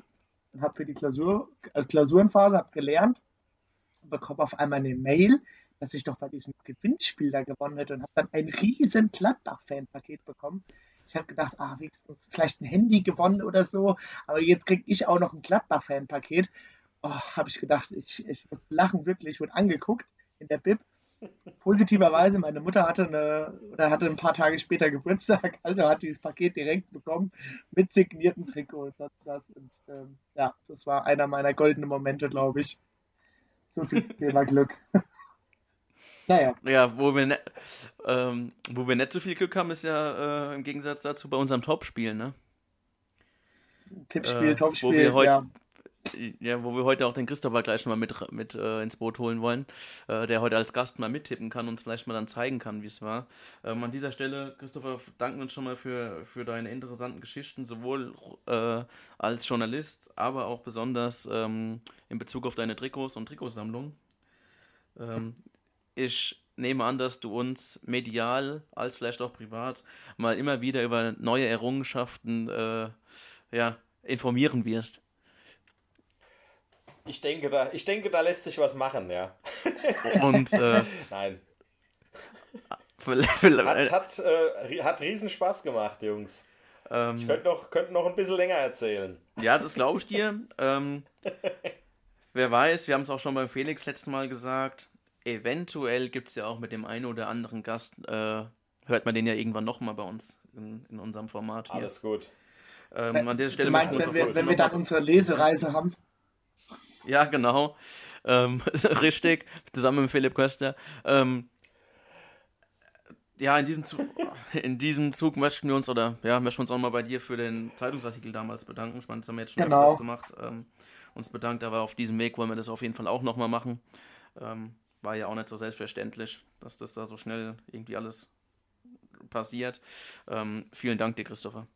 und habe für die Klausur, äh, Klausurenphase habe gelernt und bekomme auf einmal eine Mail, dass ich doch bei diesem Gewinnspiel da gewonnen hätte und habe dann ein riesen Gladbach-Fan-Paket bekommen. Ich habe gedacht, ah, wenigstens vielleicht ein Handy gewonnen oder so, aber jetzt kriege ich auch noch ein Gladbach-Fan-Paket. Oh, habe ich gedacht, ich, ich muss lachen, wirklich. Ich wurde angeguckt in der Bib Positiverweise, meine Mutter hatte, eine, oder hatte ein paar Tage später Geburtstag, also hat dieses Paket direkt bekommen mit signierten Trikot und sonst was. Und ähm, ja, das war einer meiner goldenen Momente, glaube ich. So viel Thema Glück. naja. Ja, wo wir, ne, ähm, wo wir nicht so viel Glück haben, ist ja äh, im Gegensatz dazu bei unserem Topspiel, ne? Tippspiel, äh, Topspiel, ja ja, wo wir heute auch den Christopher gleich mal mit, mit äh, ins Boot holen wollen, äh, der heute als Gast mal mittippen kann und uns vielleicht mal dann zeigen kann, wie es war. Ähm, an dieser Stelle, Christopher, danken uns schon mal für, für deine interessanten Geschichten, sowohl äh, als Journalist, aber auch besonders ähm, in Bezug auf deine Trikots und Trikotsammlung. Ähm, ich nehme an, dass du uns medial als vielleicht auch privat mal immer wieder über neue Errungenschaften äh, ja, informieren wirst. Ich denke, da, ich denke, da lässt sich was machen, ja. Und äh, nein. hat, hat, äh, hat riesen Spaß gemacht, Jungs. Ähm, ich könnte noch, könnt noch ein bisschen länger erzählen. Ja, das glaube ich dir. ähm, wer weiß, wir haben es auch schon beim Felix letztes Mal gesagt. Eventuell gibt es ja auch mit dem einen oder anderen Gast, äh, hört man den ja irgendwann nochmal bei uns in, in, unserem Format hier. Alles gut. Ähm, an der Stelle du meinst, wenn wir, wenn wir dann unsere Lesereise haben? Ja, genau. Ähm, richtig, zusammen mit Philipp Köster. Ähm, ja, in diesem, Zug, in diesem Zug möchten wir uns, oder ja, möchten wir uns auch mal bei dir für den Zeitungsartikel damals bedanken. Ich meine, das haben wir jetzt schon genau. öfters gemacht. Ähm, uns bedankt, aber auf diesem Weg wollen wir das auf jeden Fall auch nochmal machen. Ähm, war ja auch nicht so selbstverständlich, dass das da so schnell irgendwie alles passiert. Ähm, vielen Dank dir, Christopher.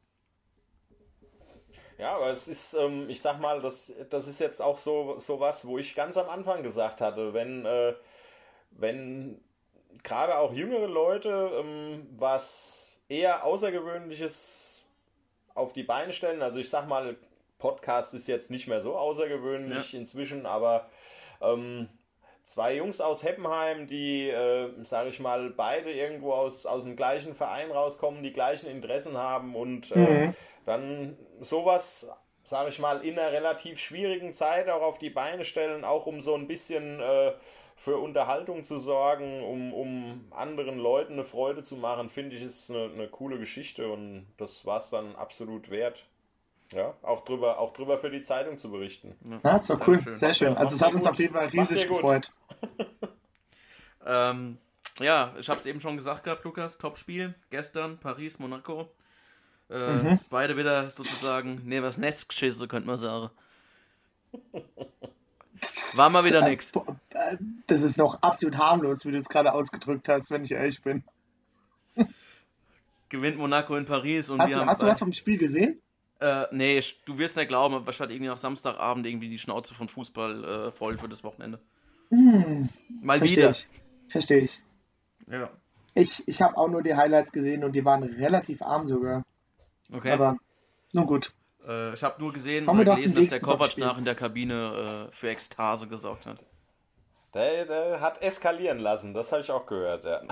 Ja, aber es ist, ähm, ich sag mal, das, das ist jetzt auch so, so was, wo ich ganz am Anfang gesagt hatte, wenn, äh, wenn gerade auch jüngere Leute ähm, was eher Außergewöhnliches auf die Beine stellen, also ich sag mal, Podcast ist jetzt nicht mehr so außergewöhnlich ja. inzwischen, aber ähm, zwei Jungs aus Heppenheim, die, äh, sage ich mal, beide irgendwo aus, aus dem gleichen Verein rauskommen, die gleichen Interessen haben und äh, mhm dann sowas, sage ich mal, in einer relativ schwierigen Zeit auch auf die Beine stellen, auch um so ein bisschen äh, für Unterhaltung zu sorgen, um, um anderen Leuten eine Freude zu machen, finde ich, ist eine, eine coole Geschichte und das war es dann absolut wert. Ja, auch drüber, auch drüber für die Zeitung zu berichten. Ja, ist doch cool, sehr schön. Also es hat uns gut. auf jeden Fall riesig gefreut. ähm, ja, ich habe es eben schon gesagt gehabt, Lukas, Topspiel, gestern Paris, Monaco. Äh, mhm. Beide wieder sozusagen, ne, was Nest geschissen, könnte man sagen. War mal wieder nix. Das ist noch absolut harmlos, wie du es gerade ausgedrückt hast, wenn ich ehrlich bin. Gewinnt Monaco in Paris und Hast, wir du, haben. hast du was vom Spiel gesehen? Äh, nee, du wirst nicht glauben, aber hatte irgendwie auch Samstagabend irgendwie die Schnauze von Fußball äh, voll für das Wochenende. Hm, Mal verstehe wieder. ich. Verstehe ich. Ja. Ich, ich habe auch nur die Highlights gesehen und die waren relativ arm sogar. Okay. Aber nun gut. äh, ich habe nur gesehen doch gelesen, dass der Kovac nach in der Kabine äh, für Ekstase gesorgt hat. Der, der hat eskalieren lassen, das habe ich auch gehört, ja.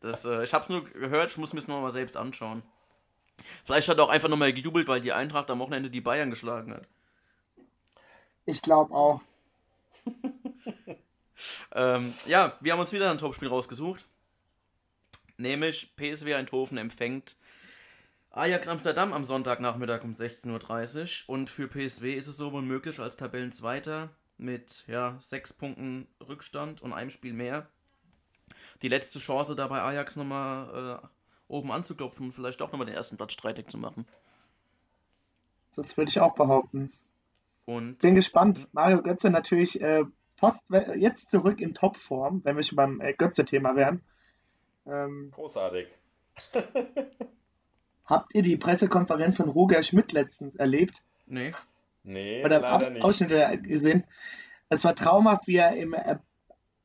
Das, äh, ich habe es nur gehört, ich muss mir es nochmal selbst anschauen. Vielleicht hat er auch einfach nochmal gejubelt, weil die Eintracht am Wochenende die Bayern geschlagen hat. Ich glaube auch. Ähm, ja, wir haben uns wieder ein Topspiel rausgesucht. Nämlich PSW Eindhoven empfängt Ajax Amsterdam am Sonntagnachmittag um 16.30 Uhr. Und für PSW ist es sowohl möglich als Tabellenzweiter mit ja, sechs Punkten Rückstand und einem Spiel mehr. Die letzte Chance dabei Ajax nochmal oben anzuklopfen und vielleicht auch nochmal den ersten Platz streitig zu machen. Das würde ich auch behaupten. Und Bin gespannt. Mario Götze natürlich äh, post, jetzt zurück in Topform, wenn wir schon beim äh, Götze-Thema wären. Ähm, Großartig. habt ihr die Pressekonferenz von Roger Schmidt letztens erlebt? nee, Nee, Oder leider Ab nicht. Ausschnitte gesehen? Es war traumhaft, wie er im äh,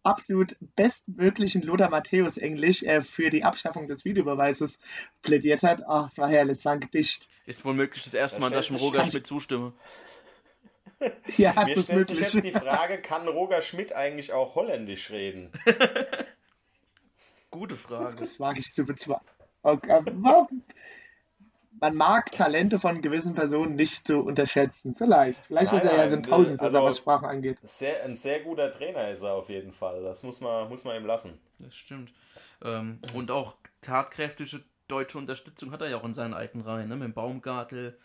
absolut bestmöglichen Lothar Matthäus Englisch äh, für die Abschaffung des Videobeweises plädiert hat. Ach, es war herrlich, es war ein Gedicht. ist wohl möglich das erste Mal, dass ich dem Roger Schmidt zustimme. Ja, Mir ist stellt sich möglich. jetzt die Frage, kann Roger Schmidt eigentlich auch holländisch reden? Gute Frage. Das wage ich zu bezweifeln. Okay, man mag Talente von gewissen Personen nicht so unterschätzen. Vielleicht. Vielleicht Nein, ist er ja so ein nein, Tausendsasser, also- was Sprachen angeht. Sehr, ein sehr guter Trainer ist er auf jeden Fall. Das muss man, muss man ihm lassen. Das stimmt. Ähm, und auch tatkräftige deutsche Unterstützung hat er ja auch in seinen alten Reihen, ne? Mit dem Baumgartel,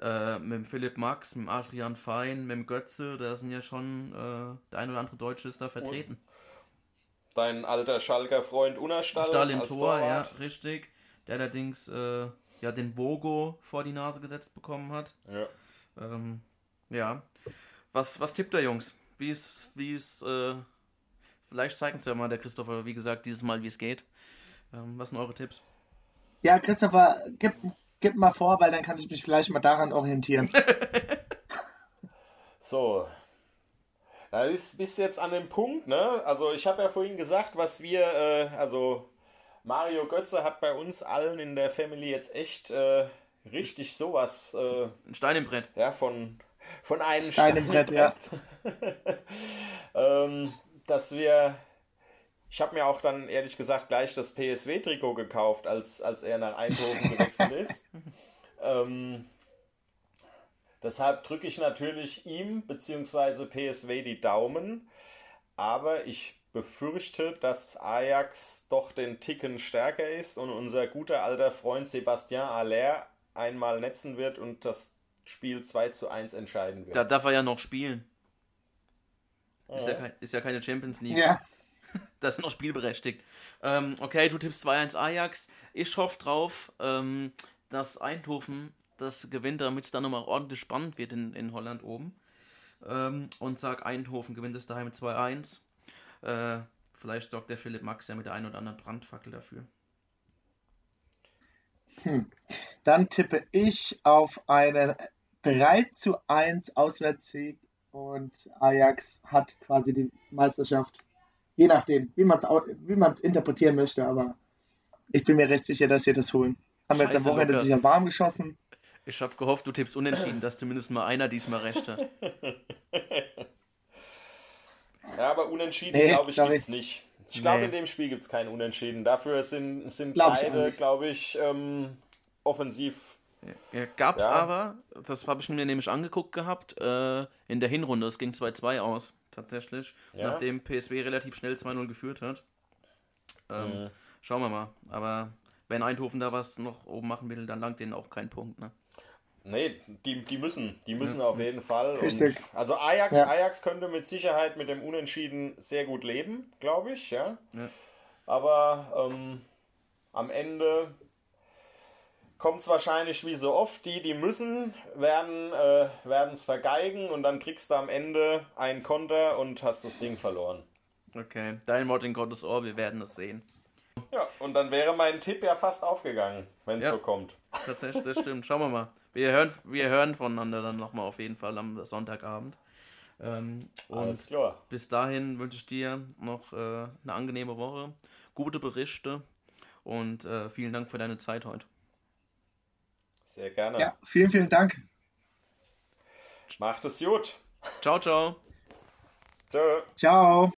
äh, mit dem Philipp Max, mit dem Adrian Fein, mit dem Götze, da sind ja schon äh, der ein oder andere Deutsche ist da vertreten. Dein alter Schalker Freund Unerstall. Stahl im als Tor, ja, Torwart. richtig. Der allerdings äh, ja den Vogo vor die Nase gesetzt bekommen hat. Ja. Ähm, ja. Was, was tippt der Jungs? Wie ist, wie ist, äh, vielleicht zeigen es ja mal der Christopher, wie gesagt, dieses Mal, wie es geht. Ähm, was sind eure Tipps? Ja, Christopher, gib, gib mal vor, weil dann kann ich mich vielleicht mal daran orientieren. So. Da bist, bist du jetzt an dem Punkt, ne? Also ich habe ja vorhin gesagt, was wir, äh, also Mario Götze hat bei uns allen in der Family jetzt echt äh, richtig sowas, äh, Ein Stein im Brett. ja, von, von einem Stein im Brett, ja. ähm, dass wir, ich habe mir auch dann ehrlich gesagt gleich das PSW-Trikot gekauft, als, als er nach Eindhoven gewechselt ist. ähm, deshalb drücke ich natürlich ihm bzw. PSW die Daumen, aber ich befürchte, dass Ajax doch den Ticken stärker ist und unser guter alter Freund Sebastian Aller einmal netzen wird und das Spiel 2 zu 1 entscheiden wird. Da darf er ja noch spielen. Ist ja, kein, ist ja keine Champions League. Ja, Das ist noch spielberechtigt. Ähm, okay, du tippst 2-1 Ajax. Ich hoffe drauf, ähm, dass Eindhoven das gewinnt, damit es dann nochmal ordentlich spannend wird in, in Holland oben. Ähm, und sag, Eindhoven gewinnt es daheim mit 2-1. Äh, vielleicht sorgt der Philipp Max ja mit der einen oder anderen Brandfackel dafür. dann tippe ich auf einen 3 zu 1 Auswärtssieg und Ajax hat quasi die Meisterschaft. Je nachdem, wie man es wie man's interpretieren möchte, aber ich bin mir recht sicher, dass sie das holen. Haben jetzt am Scheiße, Wochenende Lukas. sicher warm geschossen. Ich habe gehofft, du tippst unentschieden, dass zumindest mal einer diesmal recht hat. Ja, aber unentschieden, Nee, glaube ich, sorry. gibt's nicht. Ich glaube, Nee. in dem Spiel gibt es keinen Unentschieden. Dafür sind, sind Glaub ich beide, glaube ich, ähm, offensiv. Ja, gab's Ja. aber, das habe ich mir nämlich angeguckt gehabt, äh, in der Hinrunde. Es ging 2-2 aus, tatsächlich. Ja. Nachdem PSW relativ schnell 2-0 geführt hat. Ähm, Mhm. Schauen wir mal. Aber wenn Eindhoven da was noch oben machen will, dann langt denen auch kein Punkt. Ne? Nee, die, die müssen. Die müssen auf jeden Fall. Richtig. Und, also Ajax, Ja. Ajax könnte mit Sicherheit mit dem Unentschieden sehr gut leben, glaube ich, ja. Ja. Aber ähm, am Ende kommt es wahrscheinlich wie so oft. Die, die müssen, werden äh, es vergeigen und dann kriegst du am Ende einen Konter und hast das Ding verloren. Okay, dein Wort in Gottes Ohr, wir werden es sehen. Ja, und dann wäre mein Tipp ja fast aufgegangen, wenn es Ja. so kommt. Tatsächlich, das stimmt. Schauen wir mal. Wir hören, wir hören voneinander dann nochmal auf jeden Fall am Sonntagabend. Ähm, Alles und klar. bis dahin wünsche ich dir noch äh, eine angenehme Woche, gute Berichte und äh, vielen Dank für deine Zeit heute. Sehr gerne. Ja, vielen, vielen Dank. Macht es gut. Ciao, ciao. Tschö. Ciao.